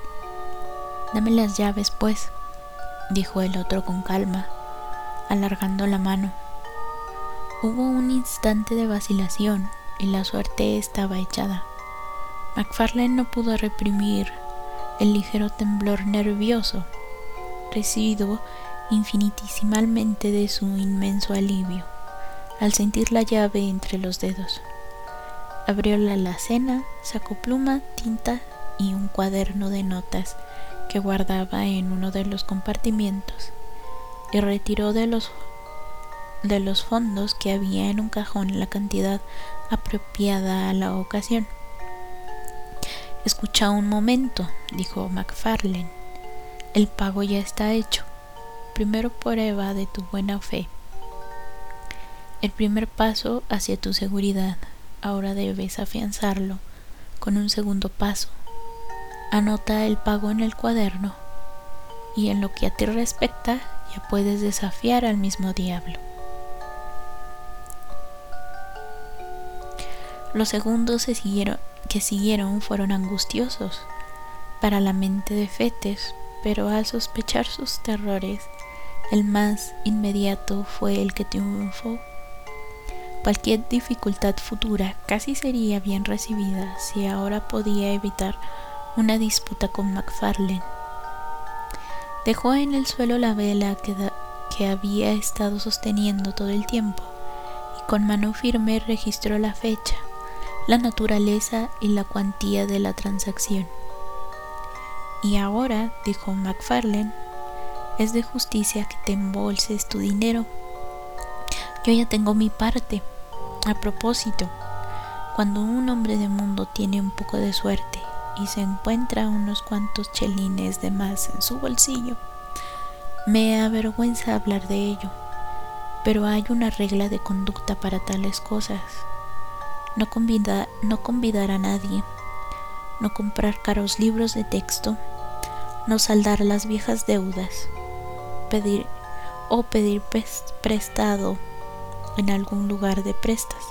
Dame las llaves, pues, dijo el otro con calma, alargando la mano. Hubo un instante de vacilación y la suerte estaba echada. McFarlane no pudo reprimir el ligero temblor nervioso, recibido infinitesimalmente de su inmenso alivio al sentir la llave entre los dedos. Abrió la alacena, sacó pluma, tinta y un cuaderno de notas que guardaba en uno de los compartimientos y retiró de los de los fondos que había en un cajón la cantidad apropiada a la ocasión. Escucha un momento, dijo McFarlane. El pago ya está hecho primero prueba de tu buena fe. El primer paso hacia tu seguridad. Ahora debes afianzarlo con un segundo paso. Anota el pago en el cuaderno y en lo que a ti respecta ya puedes desafiar al mismo diablo. Los segundos que siguieron fueron angustiosos para la mente de Fetes, pero al sospechar sus terrores, el más inmediato fue el que triunfó. Cualquier dificultad futura casi sería bien recibida si ahora podía evitar una disputa con McFarlane. Dejó en el suelo la vela que, que había estado sosteniendo todo el tiempo y con mano firme registró la fecha, la naturaleza y la cuantía de la transacción. Y ahora, dijo McFarlane, es de justicia que te embolses tu dinero. Yo ya tengo mi parte. A propósito, cuando un hombre de mundo tiene un poco de suerte y se encuentra unos cuantos chelines de más en su bolsillo, me avergüenza hablar de ello, pero hay una regla de conducta para tales cosas. No, no convidar a nadie, no comprar caros libros de texto, no saldar las viejas deudas, pedir o pedir prestado en algún lugar de prestas.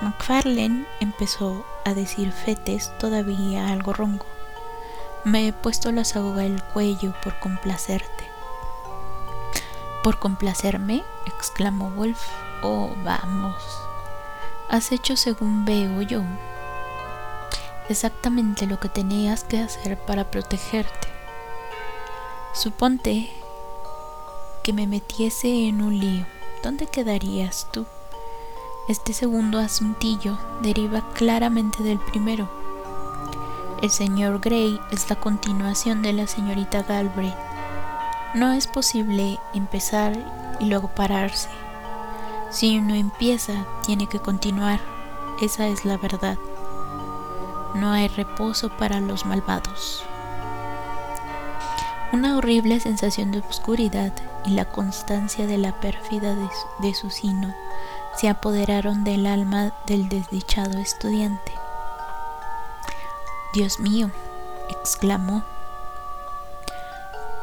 McFarlane empezó a decir fetes todavía algo ronco. Me he puesto la soga al cuello por complacerte. ¿Por complacerme? exclamó Wolf. Oh, vamos. Has hecho según veo yo. Exactamente lo que tenías que hacer para protegerte. Suponte que me metiese en un lío. ¿Dónde quedarías tú? Este segundo asuntillo deriva claramente del primero. El señor Gray es la continuación de la señorita Galbraith. No es posible empezar y luego pararse. Si uno empieza, tiene que continuar. Esa es la verdad. No hay reposo para los malvados. Una horrible sensación de oscuridad y la constancia de la pérfida de su, sino se apoderaron del alma del desdichado estudiante. Dios mío, exclamó,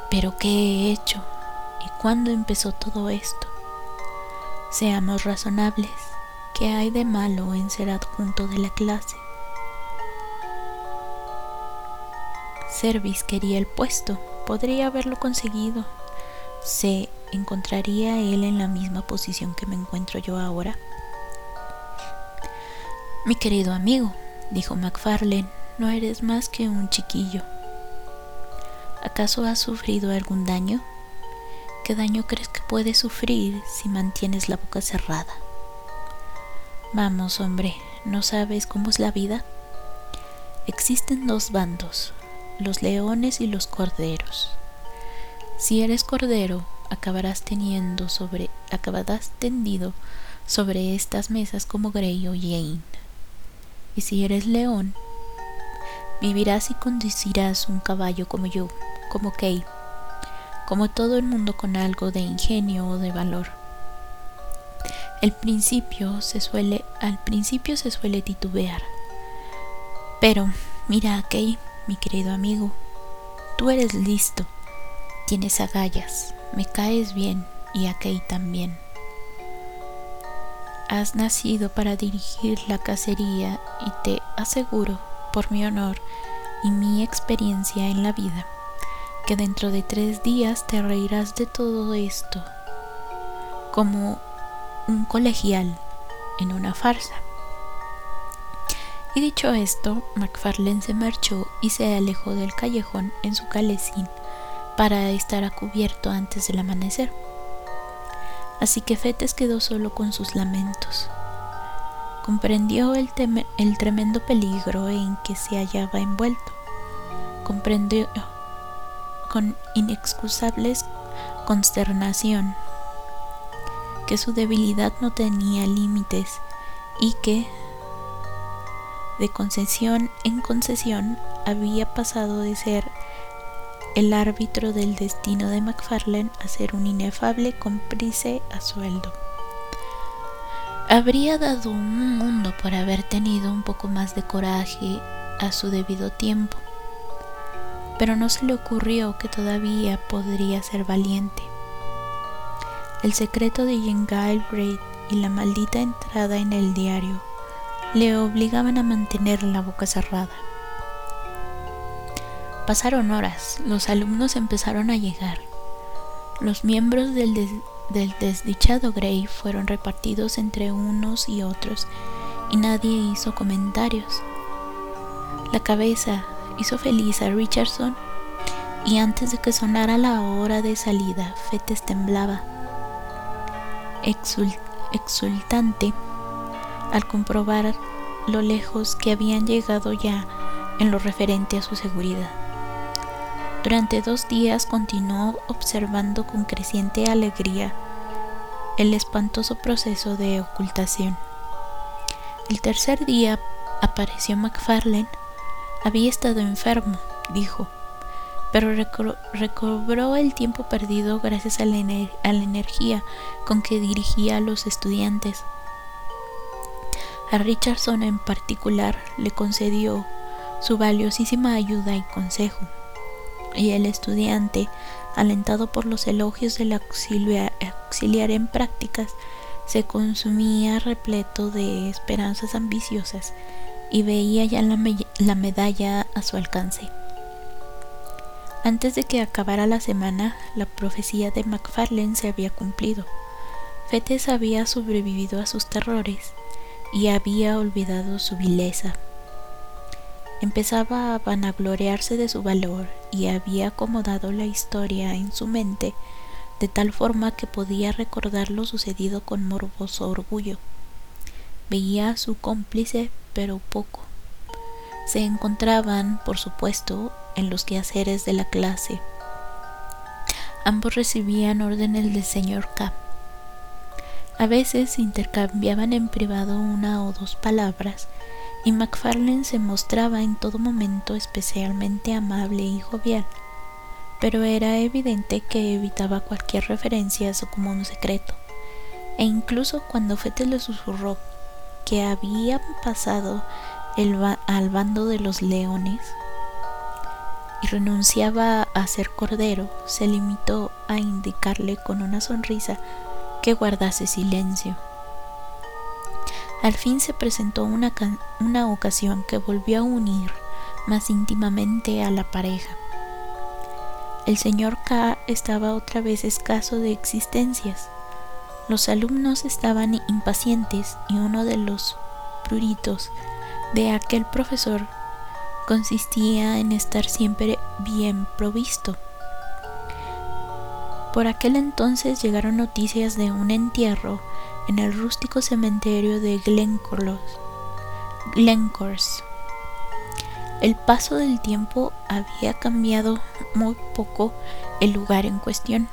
¿pero qué he hecho? ¿Y cuándo empezó todo esto? Seamos razonables, ¿qué hay de malo en ser adjunto de la clase? Servis quería el puesto, podría haberlo conseguido, ¿Se encontraría él en la misma posición que me encuentro yo ahora? Mi querido amigo, dijo MacFarlane, no eres más que un chiquillo. ¿Acaso has sufrido algún daño? ¿Qué daño crees que puedes sufrir si mantienes la boca cerrada? Vamos, hombre, ¿no sabes cómo es la vida? Existen dos bandos, los leones y los corderos. Si eres cordero, acabarás teniendo sobre, acabarás tendido sobre estas mesas como Grey o Jane. Y si eres león, vivirás y conducirás un caballo como yo, como Kay, como todo el mundo con algo de ingenio o de valor. El principio se suele, al principio se suele titubear. Pero mira, Kay, mi querido amigo, tú eres listo Tienes agallas, me caes bien y a Kay también. Has nacido para dirigir la cacería y te aseguro, por mi honor y mi experiencia en la vida, que dentro de tres días te reirás de todo esto como un colegial en una farsa. Y dicho esto, MacFarlane se marchó y se alejó del callejón en su calesín para estar a cubierto antes del amanecer. Así que Fetes quedó solo con sus lamentos. Comprendió el, el tremendo peligro en que se hallaba envuelto. Comprendió con inexcusable consternación que su debilidad no tenía límites y que de concesión en concesión había pasado de ser el árbitro del destino de McFarlane a ser un inefable cómplice a sueldo. Habría dado un mundo por haber tenido un poco más de coraje a su debido tiempo, pero no se le ocurrió que todavía podría ser valiente. El secreto de Jane Galbraith y la maldita entrada en el diario le obligaban a mantener la boca cerrada. Pasaron horas, los alumnos empezaron a llegar. Los miembros del, desdichado Gray fueron repartidos entre unos y otros y nadie hizo comentarios. La cabeza hizo feliz a Richardson y antes de que sonara la hora de salida, Fetes temblaba, exultante al comprobar lo lejos que habían llegado ya en lo referente a su seguridad. Durante dos días continuó observando con creciente alegría el espantoso proceso de ocultación. El tercer día apareció McFarlane. Había estado enfermo, dijo, pero recobró el tiempo perdido gracias a la energía con que dirigía a los estudiantes. A Richardson en particular le concedió su valiosísima ayuda y consejo, y el estudiante, alentado por los elogios del auxiliar, en prácticas, se consumía repleto de esperanzas ambiciosas y veía ya la, la medalla a su alcance. Antes de que acabara la semana, la profecía de McFarlane se había cumplido. Fetes había sobrevivido a sus terrores y había olvidado su vileza. Empezaba a vanagloriarse de su valor y había acomodado la historia en su mente de tal forma que podía recordar lo sucedido con morboso orgullo. Veía a su cómplice, pero poco. Se encontraban, por supuesto, en los quehaceres de la clase. Ambos recibían órdenes del señor K. A veces intercambiaban en privado una o dos palabras y McFarlane se mostraba en todo momento especialmente amable y jovial, pero era evidente que evitaba cualquier referencia a su común secreto, e incluso cuando Fete le susurró que había pasado al bando de los leones y renunciaba a ser cordero, se limitó a indicarle con una sonrisa que guardase silencio. Al fin se presentó una, una ocasión que volvió a unir más íntimamente a la pareja. El señor K estaba otra vez escaso de existencias. Los alumnos estaban impacientes y uno de los pruritos de aquel profesor consistía en estar siempre bien provisto. Por aquel entonces llegaron noticias de un entierro en el rústico cementerio de Glencors. El paso del tiempo había cambiado muy poco el lugar en cuestión.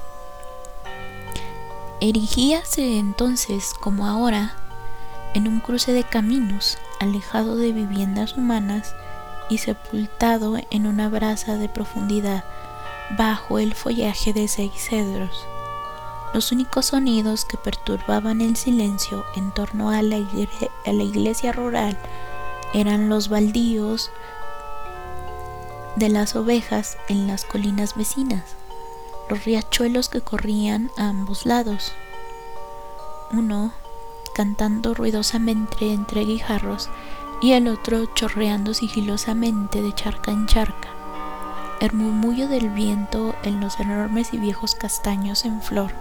Erigíase entonces, como ahora, en un cruce de caminos, alejado de viviendas humanas y sepultado en una brasa de profundidad bajo el follaje de seis cedros. Los únicos sonidos que perturbaban el silencio en torno a la, iglesia rural eran los baldíos de las ovejas en las colinas vecinas, los riachuelos que corrían a ambos lados. Uno cantando ruidosamente entre guijarros y el otro chorreando sigilosamente de charca en charca. El murmullo del viento en los enormes y viejos castaños en flor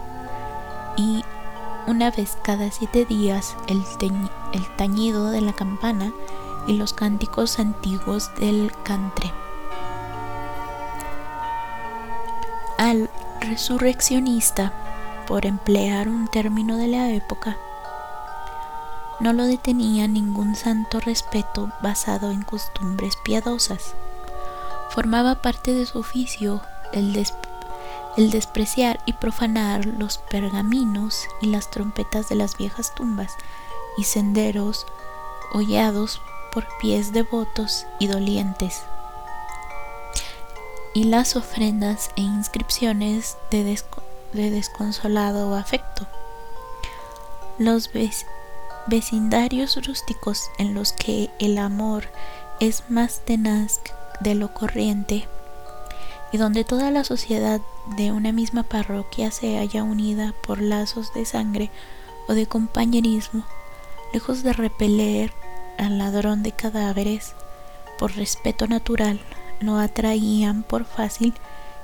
y una vez cada siete días el, tañido de la campana y los cánticos antiguos del cantre. Al resurreccionista, por emplear un término de la época, no lo detenía ningún santo respeto basado en costumbres piadosas. Formaba parte de su oficio el, despreciar y profanar los pergaminos y las trompetas de las viejas tumbas y senderos hollados por pies devotos y dolientes, y las ofrendas e inscripciones de, desconsolado afecto. Los vecindarios rústicos en los que el amor es más tenaz de lo corriente y donde toda la sociedad de una misma parroquia se halla unida por lazos de sangre o de compañerismo, lejos de repeler al ladrón de cadáveres por respeto natural, lo atraían por fácil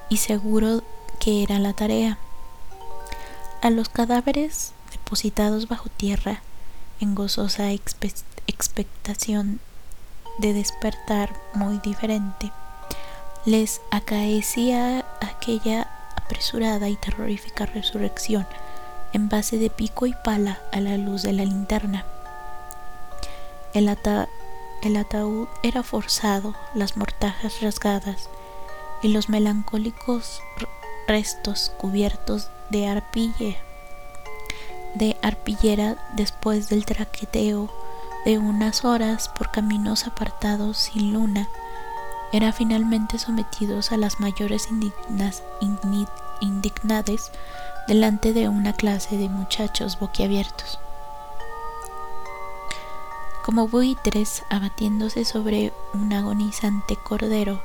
y seguro que era la tarea. A los cadáveres depositados bajo tierra, en gozosa expectación de despertar muy diferente, les acaecía aquella apresurada y terrorífica resurrección en base de pico y pala a la luz de la linterna. El, el ataúd era forzado, las mortajas rasgadas y los melancólicos restos cubiertos de arpille. de arpillera después del traqueteo de unas horas por caminos apartados sin luna, eran finalmente sometidos a las mayores indignas, indignades delante de una clase de muchachos boquiabiertos. Como buitres abatiéndose sobre un agonizante cordero,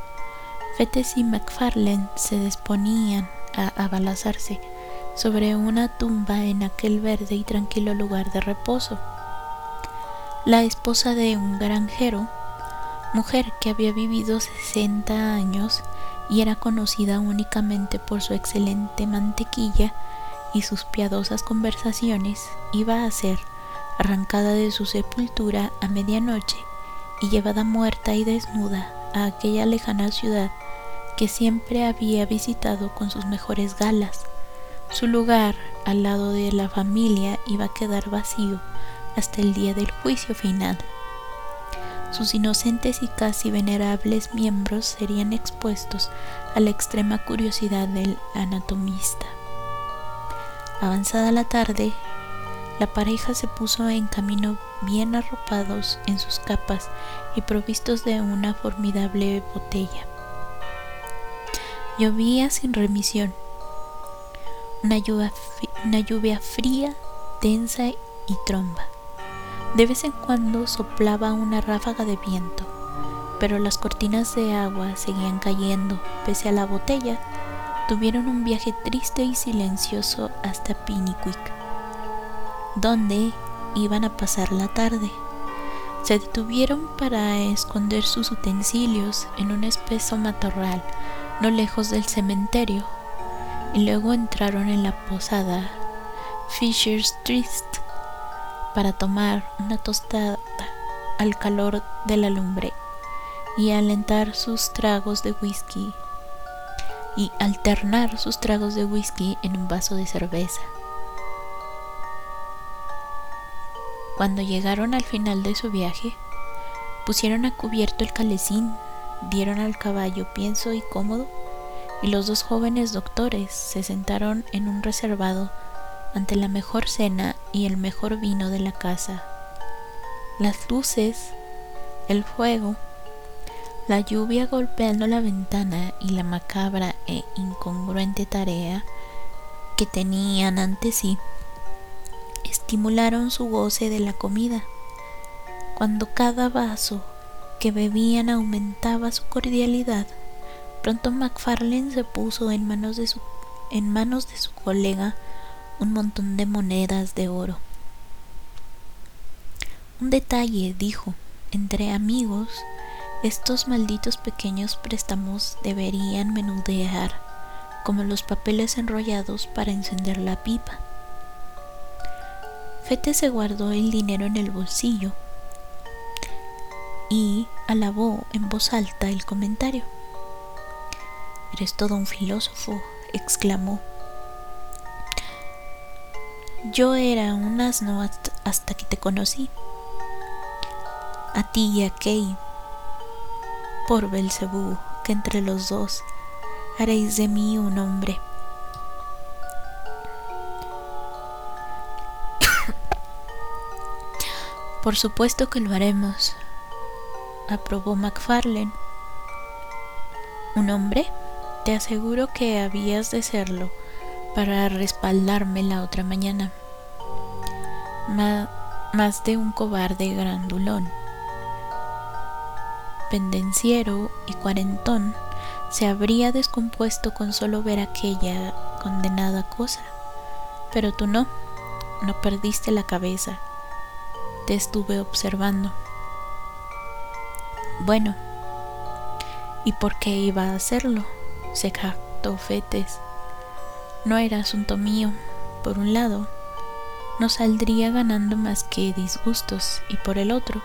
Fetes y McFarlane se disponían a abalazarse sobre una tumba en aquel verde y tranquilo lugar de reposo. La esposa de un granjero, mujer que había vivido 60 años y era conocida únicamente por su excelente mantequilla y sus piadosas conversaciones, iba a ser arrancada de su sepultura a medianoche y llevada muerta y desnuda a aquella lejana ciudad que siempre había visitado con sus mejores galas. Su lugar al lado de la familia iba a quedar vacío hasta el día del juicio final. Sus inocentes y casi venerables miembros serían expuestos a la extrema curiosidad del anatomista. Avanzada la tarde, la pareja se puso en camino bien arropados en sus capas y provistos de una formidable botella. Llovía sin remisión, una lluvia, una lluvia fría, densa y tromba. De vez en cuando soplaba una ráfaga de viento, pero las cortinas de agua seguían cayendo pese a la botella. Tuvieron un viaje triste y silencioso hasta Piniquick donde iban a pasar la tarde. Se detuvieron para esconder sus utensilios en un espeso matorral no lejos del cementerio y luego entraron en la posada Fisher's Trist para tomar una tostada al calor de la lumbre y alentar sus tragos de whisky y alternar sus tragos de whisky en un vaso de cerveza. Cuando llegaron al final de su viaje, pusieron a cubierto el calecín, dieron al caballo pienso y cómodo, y los dos jóvenes doctores se sentaron en un reservado ante la mejor cena y el mejor vino de la casa. Las luces, el fuego, la lluvia golpeando la ventana y la macabra e incongruente tarea que tenían ante sí estimularon su goce de la comida. Cuando cada vaso que bebían aumentaba su cordialidad, pronto MacFarlane se puso en manos de su, en manos de su colega un montón de monedas de oro. Un detalle, dijo, entre amigos, estos malditos pequeños préstamos deberían menudear como los papeles enrollados para encender la pipa. Fete se guardó el dinero en el bolsillo y alabó en voz alta el comentario. Eres todo un filósofo, exclamó. Yo era un asno hasta que te conocí. A ti y a Kay, por Belcebú, que entre los dos haréis de mí un hombre. <coughs> Por supuesto que lo haremos, aprobó MacFarlane. ¿Un hombre? Te aseguro que habías de serlo para respaldarme la otra mañana. más de un cobarde grandulón. Pendenciero y cuarentón se habría descompuesto con solo ver aquella condenada cosa. Pero tú no, no perdiste la cabeza te estuve observando. Bueno, ¿y por qué iba a hacerlo? se jactó Fetes. No era asunto mío. Por un lado, no saldría ganando más que disgustos y por el otro,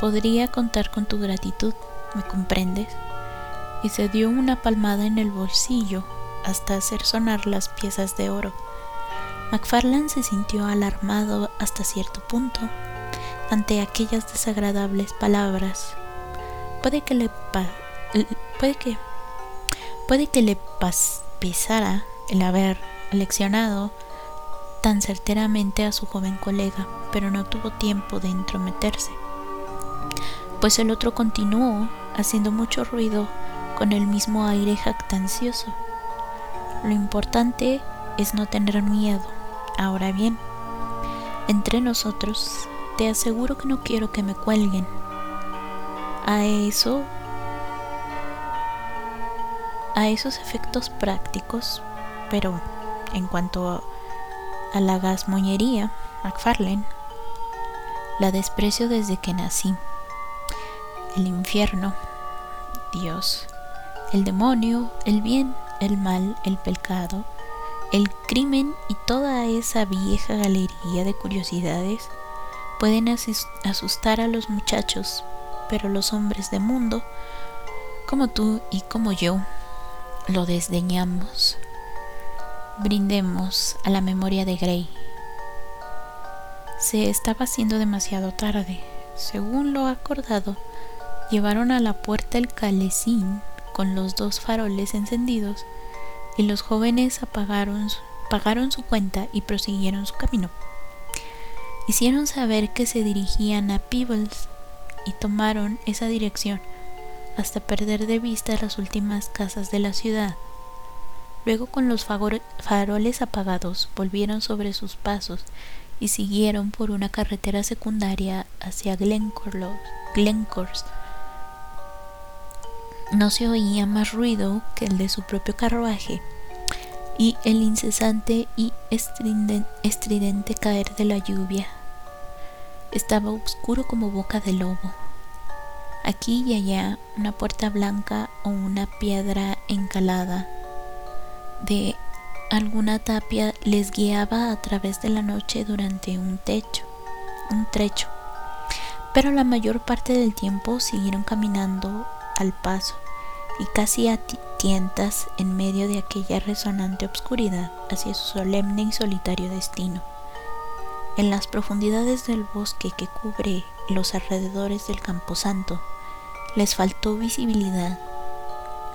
podría contar con tu gratitud, ¿me comprendes? Y se dio una palmada en el bolsillo hasta hacer sonar las piezas de oro. McFarlane se sintió alarmado hasta cierto punto ante aquellas desagradables palabras. Puede que le puede que puede que le pesara el haber leccionado tan certeramente a su joven colega, pero no tuvo tiempo de entrometerse, pues el otro continuó haciendo mucho ruido con el mismo aire jactancioso. Lo importante es no tener miedo. Ahora bien, entre nosotros, te aseguro que no quiero que me cuelguen. A eso, a esos efectos prácticos, pero en cuanto a la gasmoñería, McFarlane, la desprecio desde que nací. El infierno, Dios, el demonio, el bien, el mal, el pecado, el crimen y toda esa vieja galería de curiosidades pueden asustar a los muchachos, pero los hombres de mundo, como tú y como yo, lo desdeñamos. Brindemos a la memoria de Grey. Se estaba haciendo demasiado tarde. Según lo acordado, llevaron a la puerta el calecín con los dos faroles encendidos y los jóvenes apagaron, pagaron su cuenta y prosiguieron su camino. Hicieron saber que se dirigían a Peebles y tomaron esa dirección hasta perder de vista las últimas casas de la ciudad. Luego con los faroles apagados volvieron sobre sus pasos y siguieron por una carretera secundaria hacia Glencorse. No se oía más ruido que el de su propio carruaje y el incesante y estridente caer de la lluvia. Estaba oscuro como boca de lobo. Aquí y allá una puerta blanca o una piedra encalada de alguna tapia les guiaba a través de la noche durante un techo, un trecho. Pero la mayor parte del tiempo siguieron caminando al paso y casi a tientas en medio de aquella resonante obscuridad hacia su solemne y solitario destino. En las profundidades del bosque que cubre los alrededores del camposanto, les faltó visibilidad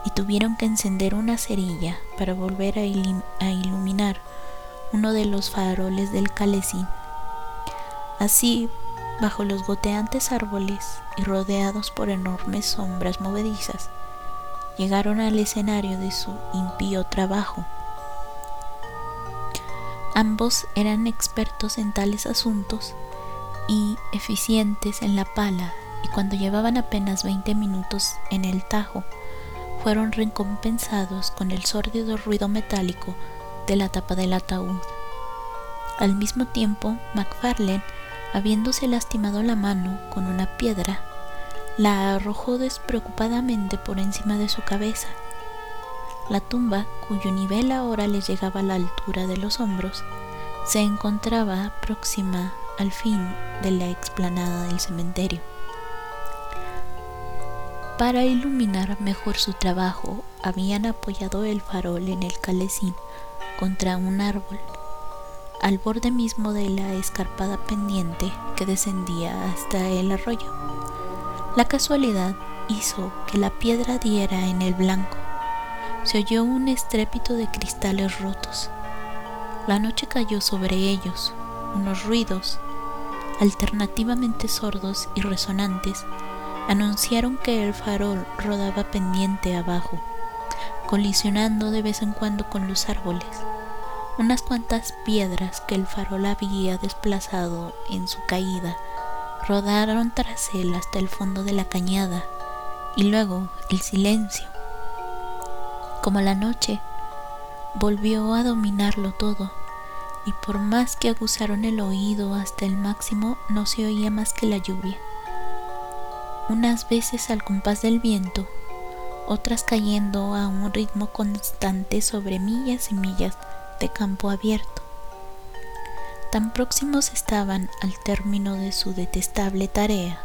y tuvieron que encender una cerilla para volver a, iluminar uno de los faroles del calecín. Así, bajo los goteantes árboles y rodeados por enormes sombras movedizas, llegaron al escenario de su impío trabajo. Ambos eran expertos en tales asuntos y eficientes en la pala y cuando llevaban apenas 20 minutos en el tajo, fueron recompensados con el sórdido ruido metálico de la tapa del ataúd. Al mismo tiempo, MacFarlane, habiéndose lastimado la mano con una piedra, la arrojó despreocupadamente por encima de su cabeza. La tumba, cuyo nivel ahora le llegaba a la altura de los hombros, se encontraba próxima al fin de la explanada del cementerio. Para iluminar mejor su trabajo, habían apoyado el farol en el calecín contra un árbol, al borde mismo de la escarpada pendiente que descendía hasta el arroyo. La casualidad hizo que la piedra diera en el blanco. Se oyó un estrépito de cristales rotos. La noche cayó sobre ellos, unos ruidos, alternativamente sordos y resonantes, anunciaron que el farol rodaba pendiente abajo, colisionando de vez en cuando con los árboles. Unas cuantas piedras que el farol había desplazado en su caída rodaron tras él hasta el fondo de la cañada y luego el silencio. Como la noche volvió a dominarlo todo y por más que aguzaron el oído hasta el máximo no se oía más que la lluvia unas veces al compás del viento, otras cayendo a un ritmo constante sobre millas y millas de campo abierto. Tan próximos estaban al término de su detestable tarea,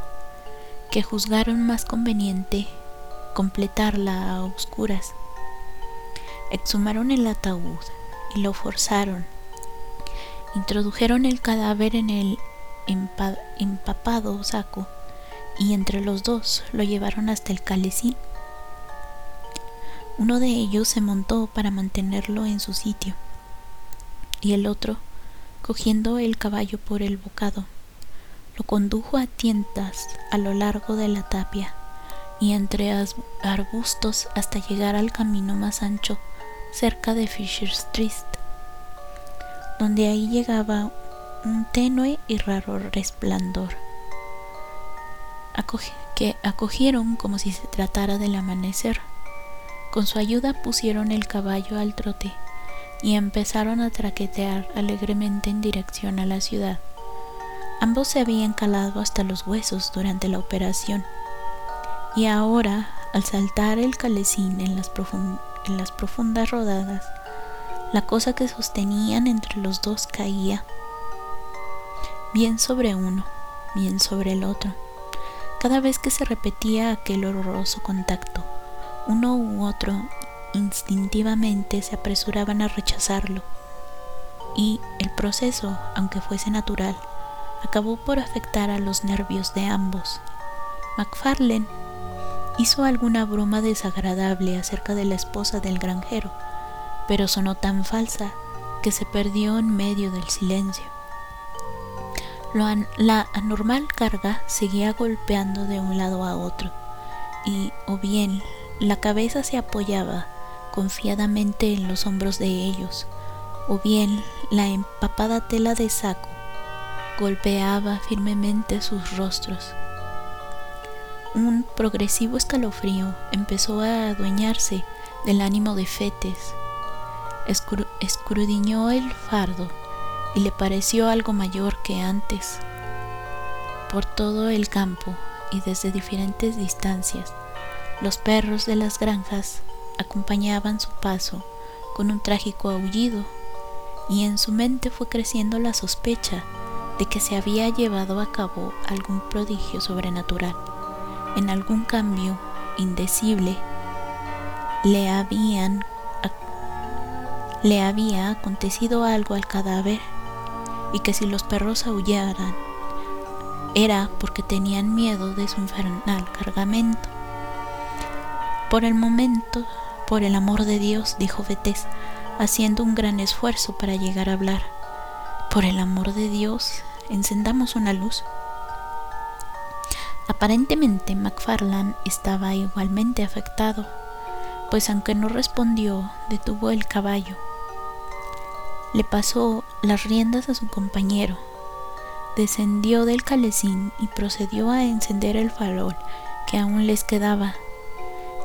que juzgaron más conveniente completarla a oscuras. Exhumaron el ataúd y lo forzaron. Introdujeron el cadáver en el empapado saco y entre los dos lo llevaron hasta el calecín. Uno de ellos se montó para mantenerlo en su sitio y el otro cogiendo el caballo por el bocado. Lo condujo a tientas a lo largo de la tapia y entre arbustos hasta llegar al camino más ancho cerca de Fisher Street, donde ahí llegaba un tenue y raro resplandor, que acogieron como si se tratara del amanecer. Con su ayuda pusieron el caballo al trote y empezaron a traquetear alegremente en dirección a la ciudad. Ambos se habían calado hasta los huesos durante la operación y ahora, al saltar el calecín en las, en las profundas rodadas, la cosa que sostenían entre los dos caía, bien sobre uno, bien sobre el otro. Cada vez que se repetía aquel horroroso contacto, uno u otro instintivamente se apresuraban a rechazarlo, y el proceso, aunque fuese natural, acabó por afectar a los nervios de ambos. MacFarlane hizo alguna broma desagradable acerca de la esposa del granjero, pero sonó tan falsa que se perdió en medio del silencio. La anormal carga seguía golpeando de un lado a otro, y o bien la cabeza se apoyaba confiadamente en los hombros de ellos, o bien la empapada tela de saco golpeaba firmemente sus rostros. Un progresivo escalofrío empezó a adueñarse del ánimo de Fetes. escrudiñó el fardo y le pareció algo mayor que antes. Por todo el campo y desde diferentes distancias, los perros de las granjas acompañaban su paso con un trágico aullido y en su mente fue creciendo la sospecha de que se había llevado a cabo algún prodigio sobrenatural. En algún cambio indecible le habían le había acontecido algo al cadáver y que si los perros aullaran era porque tenían miedo de su infernal cargamento. Por el momento, por el amor de Dios, dijo Betés, haciendo un gran esfuerzo para llegar a hablar. Por el amor de Dios, encendamos una luz. Aparentemente McFarland estaba igualmente afectado, pues aunque no respondió, detuvo el caballo. Le pasó las riendas a su compañero, descendió del calecín y procedió a encender el farol que aún les quedaba.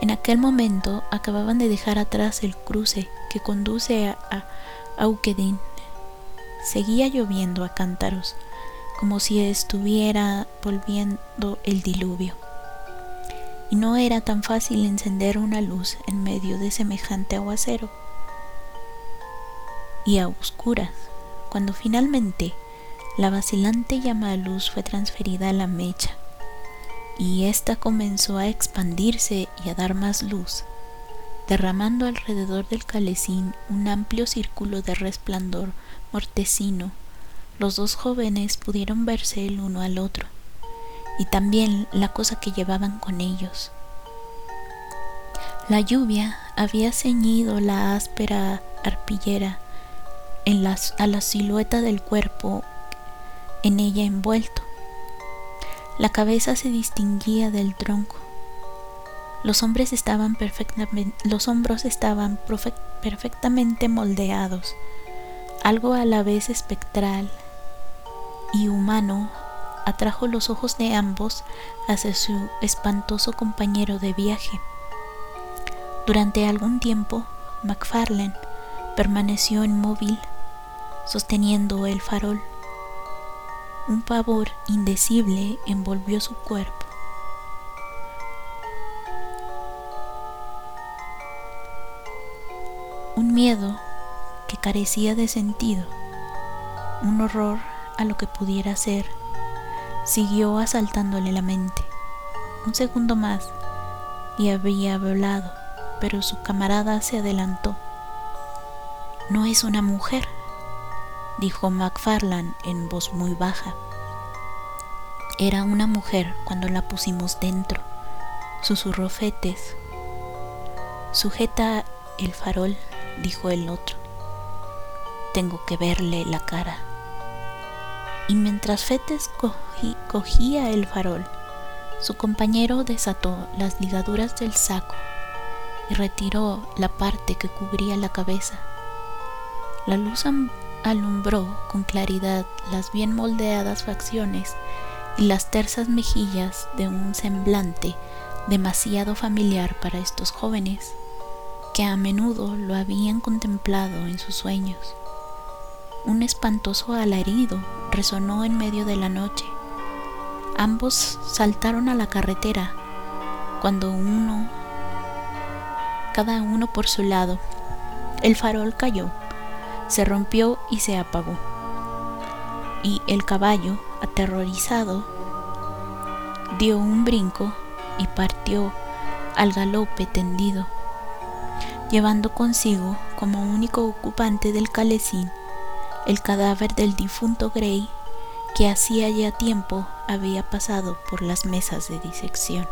En aquel momento acababan de dejar atrás el cruce que conduce a, Auquedin. Seguía lloviendo a cántaros como si estuviera volviendo el diluvio. Y no era tan fácil encender una luz en medio de semejante aguacero. Y a oscuras, cuando finalmente la vacilante llama de luz fue transferida a la mecha, y ésta comenzó a expandirse y a dar más luz, derramando alrededor del calecín un amplio círculo de resplandor mortecino los dos jóvenes pudieron verse el uno al otro y también la cosa que llevaban con ellos. La lluvia había ceñido la áspera arpillera a la silueta del cuerpo en ella envuelto. La cabeza se distinguía del tronco. Los hombres estaban perfectamente, los hombros estaban perfectamente moldeados, algo a la vez espectral y humano atrajo los ojos de ambos hacia su espantoso compañero de viaje. Durante algún tiempo, McFarlane permaneció inmóvil, sosteniendo el farol. Un pavor indecible envolvió su cuerpo. Un miedo que carecía de sentido, un horror a lo que pudiera ser, siguió asaltándole la mente. Un segundo más y había hablado, pero su camarada se adelantó. No es una mujer, dijo McFarland en voz muy baja. Era una mujer cuando la pusimos dentro, susurró Fetes. Sujeta el farol, dijo el otro. Tengo que verle la cara. Y mientras Fetes cogía el farol, su compañero desató las ligaduras del saco y retiró la parte que cubría la cabeza. La luz alumbró con claridad las bien moldeadas facciones y las tersas mejillas de un semblante demasiado familiar para estos jóvenes, que a menudo lo habían contemplado en sus sueños. Un espantoso alarido resonó en medio de la noche. Ambos saltaron a la carretera cuando uno, cada uno por su lado, el farol cayó, se rompió y se apagó. Y el caballo, aterrorizado, dio un brinco y partió al galope tendido, llevando consigo como único ocupante del calecín el cadáver del difunto Grey que hacía ya tiempo había pasado por las mesas de disección.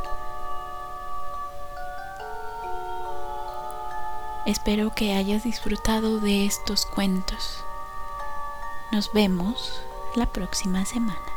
Espero que hayas disfrutado de estos cuentos. Nos vemos la próxima semana.